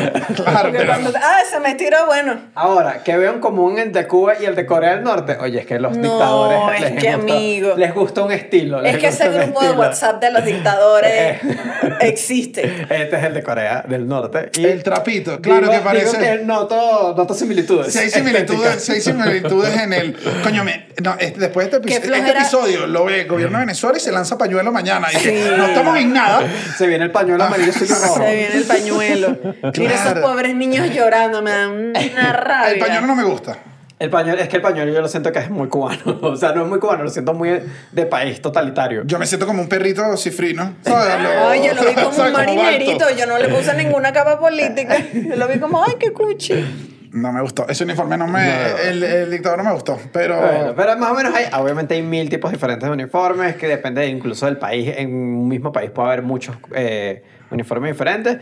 Claro, pero- cuando te- ah, se me estiró, bueno. Ahora, que veo en común el de Cuba y el de Corea del Norte. Oye, es que los No, dictadores es les que, gusta, amigo. les gusta un estilo. Es que ese un grupo de. WhatsApp de los dictadores existe. Este es el de Corea del Norte. Y el trapito. Claro digo- que parece... Digo que noto, noto similitudes. Si hay similitudes, si hay similitudes en el. Coño, me- no, este- después de este, episodio, este flojera. episodio lo ve el gobierno de Venezuela y se lanza pañuelo mañana. Y Sí. no estamos en nada. Se viene el pañuelo amarillo y rojo. Se viene el pañuelo. Mira esos pobres niños llorando, me dan una rabia. El pañuelo no me gusta. El pañuelo, es que el pañuelo yo lo siento que es muy cubano. O sea, no es muy cubano, lo siento muy de país totalitario. Yo me siento como un perrito cifrino. ¿sabes? Lo- Ay, yo lo vi como ¿sabes? un marinerito, yo no le puse ninguna capa política. Yo lo vi como, ay, qué cuchi. No me gustó. Ese uniforme no me. No. El, el dictador no me gustó. Pero. Bueno, pero más o menos hay, obviamente hay mil tipos diferentes de uniformes que depende incluso del país. En un mismo país puede haber muchos eh, uniformes diferentes.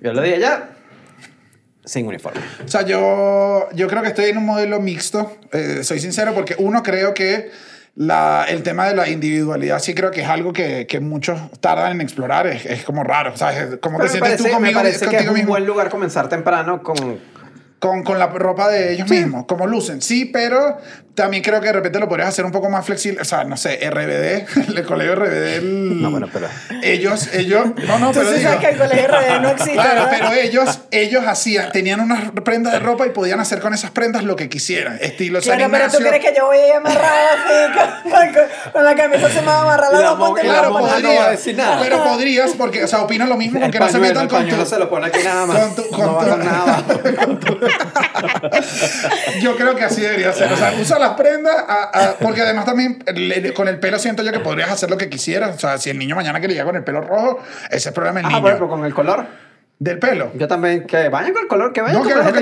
Yo lo dije ya, sin uniforme. O sea, yo, yo creo que estoy en un modelo mixto. eh, soy sincero porque uno creo que la, el tema de la individualidad sí creo que es algo que, que muchos tardan en explorar. Es, es como raro. ¿sabes? Como Pero te me sientes tú parece, me conmigo, parece que es un mismo. buen lugar comenzar temprano con... Con, con la ropa de ellos mismos, como lucen. Sí, pero también creo que de repente lo podrías hacer un poco más flexible. O sea, no sé, RBD, el colegio RBD. el- No, bueno, pero- Ellos, ellos. No, no, pero digo. sabes que el colegio RD no existe, Claro, ¿verdad? pero ellos, ellos hacían, tenían unas prendas de ropa y podían hacer con esas prendas lo que quisieran. Estilo San Claro, pero tú Ignacio. crees que yo voy a ir amarrado así, con, con- con la camisa se me va a amarrar la dos ponte Claro, monja loco. no va a decir nada. Pero podrías, porque, o sea, opino lo mismo, El porque no se pañuelo, metan el con pañuelo tu. se lo pone aquí nada más. con tu- con no va a tu- nada. Yo creo que así debería ser. O sea, usa las prendas, a- a- porque además también le- con el pelo siento yo que podrías hacer lo que quisieras. O sea, si el niño mañana quiere llegar con el pelo rojo, ese es problema del Ah, niño. bueno, pero con el color. Del pelo. Yo también, que vayan con el color, que vayan No, con que lo que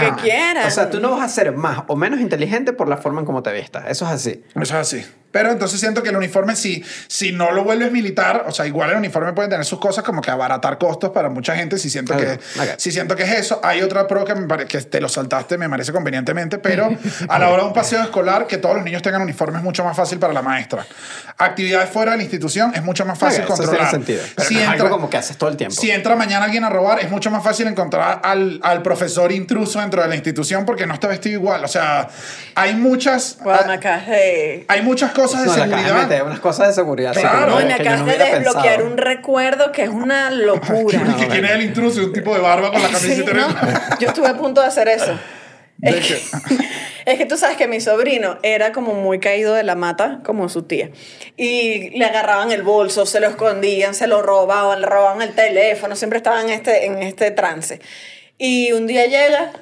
que quieran. O sea, tú no vas a ser más o menos inteligente por la forma en cómo te vistas. Eso es así. Eso es así. Pero entonces siento que el uniforme, si, si no lo vuelves militar, o sea, igual el uniforme puede tener sus cosas como que abaratar costos para mucha gente, si siento, Ok, que, ok. si siento que es eso. Hay otra pro que, me pare- que te lo saltaste, me parece convenientemente, pero a la hora de un paseo escolar, que todos los niños tengan uniforme es mucho más fácil para la maestra. Actividades fuera de la institución es mucho más fácil Ok, eso controlar. tiene sentido. Pero Si no es entra- algo como que haces todo el tiempo. si entra mañana alguien a robar, es mucho más fácil encontrar al, al profesor intruso dentro de la institución porque no está vestido igual. O sea, hay muchas, Bueno, acabas de... hay muchas cosas de no, la caja seguridad. mete unas cosas de seguridad. sí, Claro. que No, me yo acabas de desbloquear pensado. un recuerdo que es una locura. que quién es el intruso un tipo de barba con la Sí, camiseta. ¿no? Yo estuve a punto de hacer eso. ¿De Es que, es que tú sabes que mi sobrino era como muy caído de la mata, como su tía. Y le agarraban el bolso, se lo escondían, se lo robaban, le robaban el teléfono, siempre estaba en este, en este trance. Y un día llega,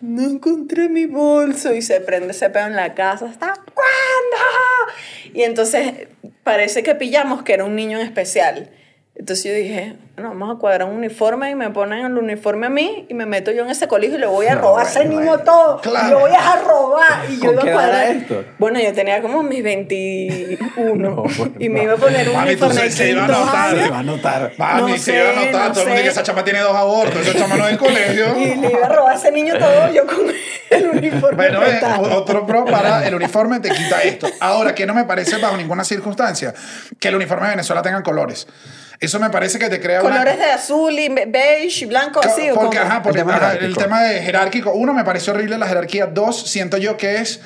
no encontré mi bolso y se prende ese pedo en la casa. ¿Hasta cuándo? Y entonces parece que pillamos que era un niño en especial. Entonces yo dije, bueno, vamos a cuadrar un uniforme y me ponen el uniforme a mí y me meto yo en ese colegio y le voy a No, robar a ese niño bueno. todo. Claro. Lo voy a robar. Y yo ¿Con iba a qué cuadrar. era esto? Bueno, yo tenía como mis 21 No, bueno, y me iba a poner un Mami, tú uniforme se- se iba a notar, se va a notar. Mami, No se iba a sé, notar. no todo el mundo sé. dice que esa chama tiene dos abortos. Esa chama no es del colegio. Y le iba a robar a ese niño todo yo con el uniforme. Bueno, eh, otro pro para el uniforme te quita esto. Ahora, que no me parece bajo ninguna circunstancia que el uniforme de Venezuela tenga colores. Eso me parece que te crea una- Colores de azul y beige y blanco, así. ¿o porque, cómo? ajá, porque El tema ajá, el jerárquico. tema de jerárquico, uno, me pareció horrible la jerarquía. Dos, siento yo que es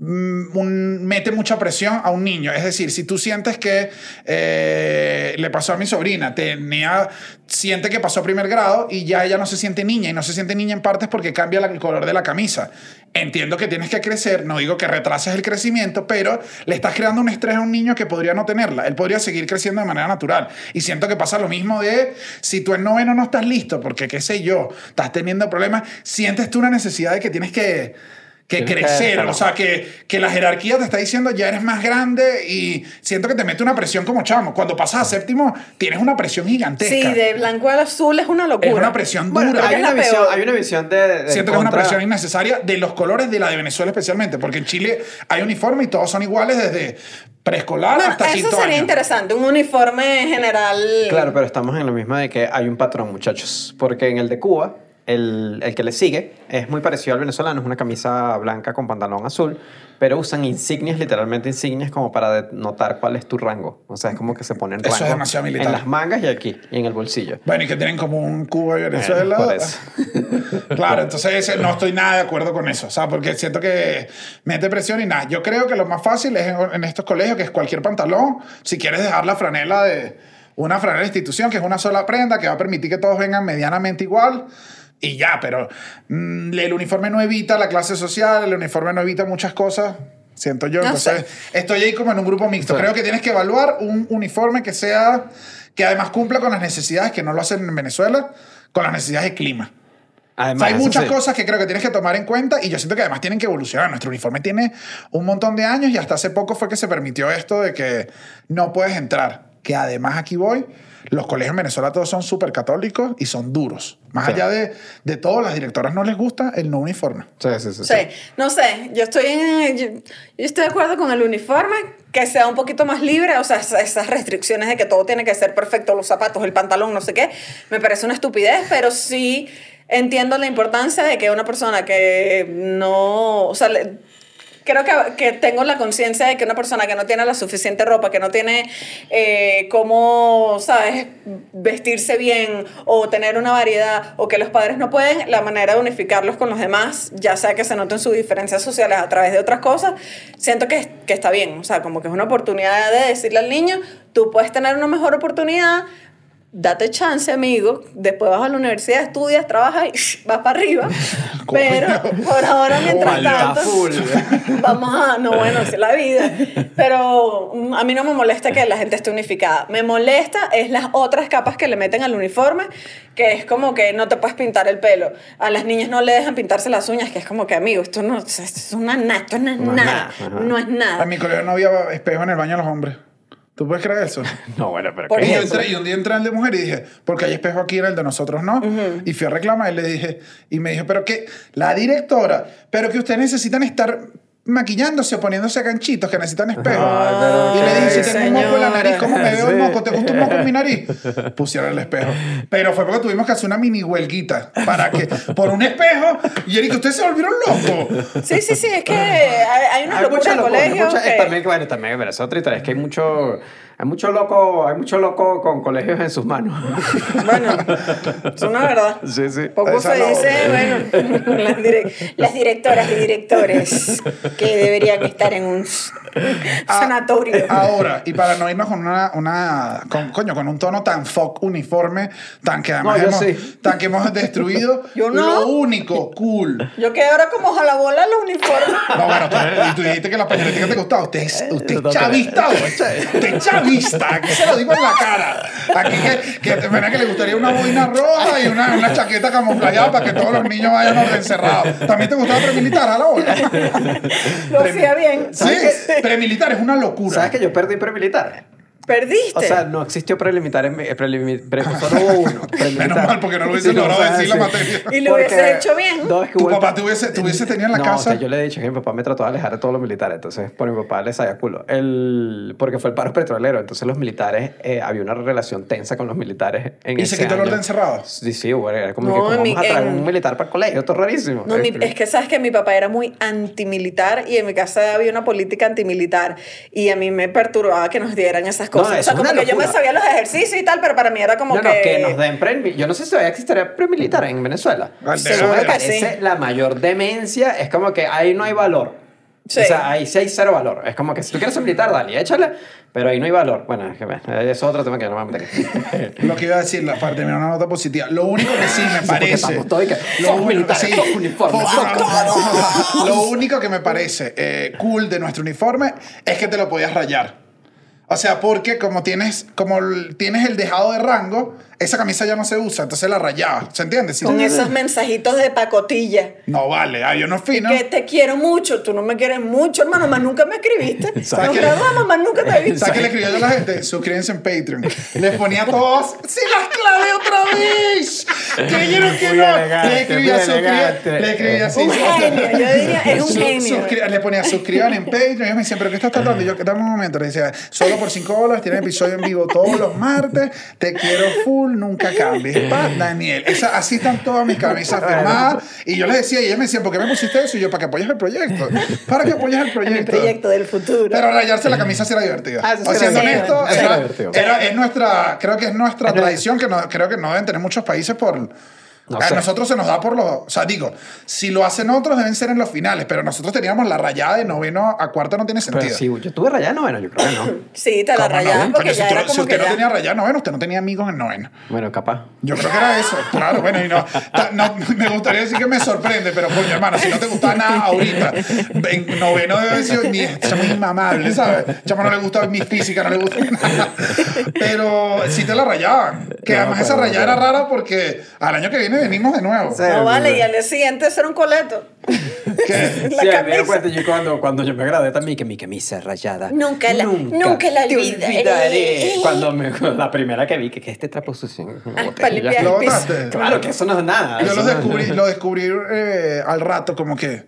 mm, un- mete mucha presión a un niño. Es decir, si tú sientes que eh, le pasó a mi sobrina, tenía, siente que pasó primer grado y ya ella no se siente niña y no se siente niña en partes porque cambia la- el color de la camisa. Entiendo que tienes que crecer, no digo que retrases el crecimiento, pero le estás creando un estrés a un niño que podría no tenerla. Él podría seguir creciendo de manera natural. Y siento que pasa lo mismo de si tú en noveno no estás listo, porque qué sé yo, estás teniendo problemas, sientes tú una necesidad de que tienes que, que crecer. o sea, que, que la jerarquía te está diciendo ya eres más grande y siento que te mete una presión como chamo. Cuando pasas a séptimo, tienes una presión gigantesca. Sí, de blanco al azul es una locura. es una presión Bueno, dura. hay una, visión, hay una visión de. de Siento que es una presión innecesaria de los colores de la de Venezuela especialmente, porque en Chile hay uniforme y todos son iguales desde preescolar Bueno, hasta eso sería año. interesante, un uniforme general. Claro, pero estamos en lo mismo de que hay un patrón, muchachos. Porque en el de Cuba, el, el que le sigue es muy parecido al venezolano, es una camisa blanca con pantalón azul, pero usan insignias, literalmente insignias, como para denotar cuál es tu rango. O sea, es como que se ponen Eso es demasiado militar. en las mangas y aquí, y en el bolsillo. Bueno, y que tienen como un Cuba y Venezuela. Bueno, por eso. claro, entonces no estoy nada de acuerdo con eso, o sea, porque siento que mete presión y nada. Yo creo que lo más fácil es en, en estos colegios, que es cualquier pantalón, si quieres dejar la franela de una franela de institución, que es una sola prenda, que va a permitir que todos vengan medianamente igual. Y ya, pero mm, el uniforme no evita la clase social, el uniforme no evita muchas cosas, siento yo. No Entonces, sé. estoy ahí como en un grupo mixto. Sí. Creo que tienes que evaluar un uniforme que sea, que además cumpla con las necesidades, que no lo hacen en Venezuela, con las necesidades de clima. O Además, sea, hay muchas sí. cosas que creo que tienes que tomar en cuenta y yo siento que además tienen que evolucionar. Nuestro uniforme tiene un montón de años y hasta hace poco fue que se permitió esto de que no puedes entrar. Que además aquí voy, los colegios en Venezuela todos son súper católicos y son duros. Más Sí. allá de, de todo, las directoras no les gusta el no uniforme. Sí, sí, sí. Sí, no sé, yo estoy, en, yo, yo estoy de acuerdo con el uniforme, que sea un poquito más libre, o sea, esas- esas restricciones de que todo tiene que ser perfecto, los zapatos, el pantalón, no sé qué, me parece una estupidez, pero sí entiendo la importancia de que una persona que no, o sea, creo que, que tengo la conciencia de que una persona que no tiene la suficiente ropa, que no tiene eh, cómo, ¿sabes?, vestirse bien o tener una variedad, o que los padres no pueden, la manera de unificarlos con los demás, ya sea que se noten sus diferencias sociales a través de otras cosas, siento que, que está bien. O sea, como que es una oportunidad de decirle al niño, tú puedes tener una mejor oportunidad. Date chance, amigo. Después vas a la universidad, estudias, trabajas y vas para arriba. Pero por ahora, mientras tanto, vamos a. No, bueno, es la vida. Pero mm, a mí no me molesta que la gente esté unificada. Me molesta es las otras capas que le meten al uniforme, que es como que no te puedes pintar el pelo. A las niñas no le dejan pintarse las uñas, que es como que, amigo, esto no esto es una na- esto no es No nada. nada. No es En nada. mi colegio no había espejo en el baño de los hombres. ¿Tú puedes creer eso? No, bueno, pero Por ¿qué Y, es eso? entré, y un día entré al de mujer y dije, porque hay espejo aquí en el de nosotros no. Y fui a reclamar y le dije, y me dijo, pero que la directora, pero que ustedes necesitan estar maquillándose o poniéndose ganchitos que necesitan. Ay, pero y le dije, qué si tengo un moco en la nariz, ¿cómo me veo el moco? ¿Te gusta un moco en mi nariz? Pusieron el espejo. Pero fue porque tuvimos que hacer una mini huelguita para que, por un espejo, y Erika, ustedes se volvieron locos. Sí, sí, sí, es que hay, hay una locura en hay colegio. mucha- que- es también, bueno, también, pero es otra historia, es que hay mucho, hay mucho loco, hay mucho loco con colegios en sus manos. Bueno, es una verdad. Sí, sí. Poco Esa se no. dice, bueno, las, direc- las directoras y directores que deberían estar en un sanatorio. Ahora, y para no irnos con una, una con, coño, con un tono tan fuck uniforme, tan que además No, hemos, sí. tan que hemos destruido, Yo no. lo único cool. Yo quedé ahora como jalabola los uniformes. No, bueno, tú, y tú dijiste que la pañoletica te gustaba. Usted es, usted es chavista. Usted es chavista. Aquí se lo digo en la cara. Aquí que, que, de verdad que le gustaría una boina roja y una, una chaqueta camuflajeada para que todos los niños vayan encerrados. ¿También te gustaba premilitar a la bola? Lo hacía bien. Sí, premilitar es una locura. ¿Sabes que yo perdí premilitar? Perdiste. O sea, no existió prelimitar en eh, prelimi- pre- solo hubo uno. Menos mal, porque no lo hubiese Sí, logrado decir la materia. Y lo hubiese Porque- hecho bien. No, es que Tu el- papá te hubiese, te hubiese tenido en la no, casa. o sea, yo le he dicho que mi papá me trató de alejar de todos los militares, entonces por mi papá le sabía culo. El, porque fue el paro petrolero, entonces los militares, eh, había una relación tensa con los militares en ¿Y se quitó el orden encerrado? Sí, sí, bueno, era como que ¿cómo en mi- vamos a traer en- un militar para el colegio, esto es rarísimo. No, mi- Este, es que sabes que mi papá era muy antimilitar y en mi casa había una política antimilitar y a mí me perturbaba que nos dieran esas cosas. No, o eso sea, es como que yo me sabía los ejercicios y tal, pero para mí era como no, que... no, que nos den pre Yo no sé si todavía existiría premilitar en Venezuela. Al Eso me parece Sí. la mayor demencia. Es como que ahí no hay valor. Sí. O sea, ahí sí hay cero valor. Es como que si tú quieres ser militar, dale, échale, pero ahí no hay valor. Bueno, es que es otro tema que no me voy a meter. Lo que iba a decir, la parte terminar una nota positiva. Lo único que sí me parece. lo único- sí, Lo único que me parece eh, cool de nuestro uniforme es que te lo podías rayar. O sea, porque como tienes, como tienes el dejado de rango, esa camisa ya no se usa, entonces la rayaba. ¿Se entiende? Sí. Con esos mensajitos de pacotilla. No vale, ah, yo no fino. Que te quiero mucho, tú no me quieres mucho, hermano, más nunca me escribiste. Más nunca te he visto. ¿Sabes qué le escribió yo a la gente? Suscríbanse en Patreon. Les ponía a todos, ¡Sí las clavé otra vez! ¿Creyeron que no? elegante, Le escribía, suscríbanse. Le escribía así. Un genio, yo diría, es un genio. le ponía suscriban en Patreon. Y ellos me decían, ¿pero qué estás tratando? Y yo, dame un momento. Le decía, solo por 5 dólares, tienen episodio en vivo todos los martes. Te quiero full, nunca cambies. Daniel. Esa- así están todas mis camisas firmadas. Y yo les decía, y ellos me decían, ¿por qué me pusiste eso? Y yo, para que apoyes el proyecto. Para que apoyes el proyecto. mi proyecto del futuro. Pero rayarse la camisa sí era divertida. Ah, o siendo divertido. honesto, Eso era era, divertido. era- es nuestra, creo que es nuestra tradición que no, creo que no deben tener muchos países por... No a sé. nosotros se nos da por los... O sea, digo, si lo hacen otros deben ser en los finales, pero nosotros teníamos la rayada de noveno a cuarto no tiene Pero sentido. si yo tuve rayada noveno, yo creo que no. Sí, te la ¿Cómo no? rayaban porque si ya si usted que no ya... tenía rayada noveno, usted no tenía amigos en noveno. Bueno, capaz. Yo creo que era eso, claro, bueno, y no, me gustaría decir que me sorprende, pero coño, hermano, si no te gustaba nada ahorita, en noveno debe haber sido ni, chamo inmamable, ¿sabes? Chamo no le gusta mi física, no le gusta nada. Pero sí te la rayaban, que No, además esa rayada era rara porque al año que viene venimos de nuevo. Sí. No vale, y al día siguiente ser un coleto. ¿Qué? La sí, me camisa. cuenta yo cuando, cuando yo me gradué también que mi camisa rayada. Nunca la- nunca la te olvidaré. Cuando me, la primera que vi que, que este trapo sucio. Ah. Claro que eso no es nada. Yo lo descubrí, lo descubrí eh, al rato como que,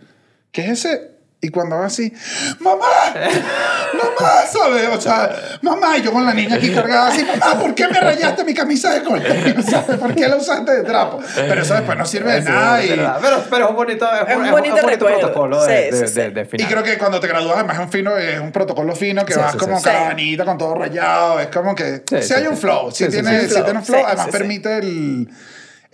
¿qué es ese? Y cuando va así, ¡mamá! ¡Mamá! ¿Sabes? O sea, mamá, y yo con la niña aquí cargada así, mamá, ¿por qué me rayaste mi camisa de colegio? ¿Sabes? ¿Por qué la usaste de trapo? Pero eso después no sirve de Sí, nada. es Y. Pero, pero es un bonito, es, Es un es bonito recuerdo. protocolo de, Sí, de, sí, de- sí. de y final. creo que cuando te gradúas, además es un fino, es un protocolo fino que Sí, vas sí, como sí. caravanita con todo rayado. Es como que Sí, si sí, hay sí. un flow, si tiene, sí. si tiene un flow, Sí, además sí, sí. permite el.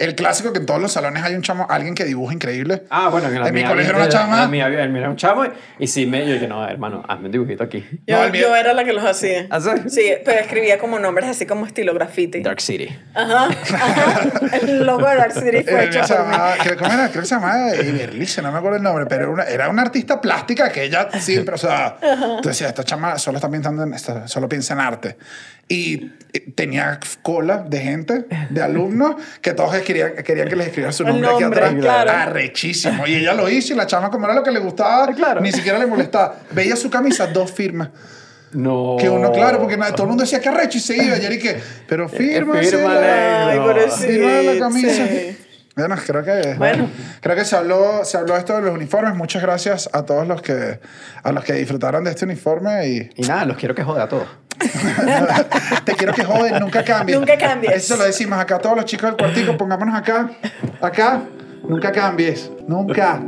El clásico que en todos los salones hay un chamo, alguien que dibuja increíble. Ah, bueno, en, la en mi colegio era una en chama. mía había- era un chamo y, y sí me yo dije, no, hermano, hazme un dibujito aquí. Yo, No, yo era la que los hacía. ¿Ah, sí? Sí, pero escribía como nombres así como estilo graffiti. Dark City. Ajá, ajá. El logo de Dark City fue hecho por mí. creo, ¿cómo era? creo que se llamaba Iberlice, no me acuerdo el nombre, pero era una, era una artista plástica que ella siempre, o sea, tú decías, esta chama solo está pensando en, esta- solo piensa en arte. Y eh, tenía cola de gente, de alumnos, que todos querían, querían que les escribieran su El nombre, aquí nombre, atrás. claro. Arrechísimo. Y ella lo hizo y la chama, como era lo que le gustaba, Claro. ni siquiera le molestaba. Veía su camisa, dos firmas. No. Que uno, claro, porque todo el mundo decía que arrecho y se iba. Y que, pero pobrecito. Firma la camisa. sí. Bueno, creo que, Bueno. creo que se habló, se habló esto de los uniformes. Muchas gracias a todos los que, a los que disfrutaron de este uniforme y Y nada, los quiero que joda a todos. te quiero que joden, nunca cambies. Nunca cambies. Eso lo decimos acá a todos los chicos del cuartico, pongámonos acá, acá, nunca cambies, nunca.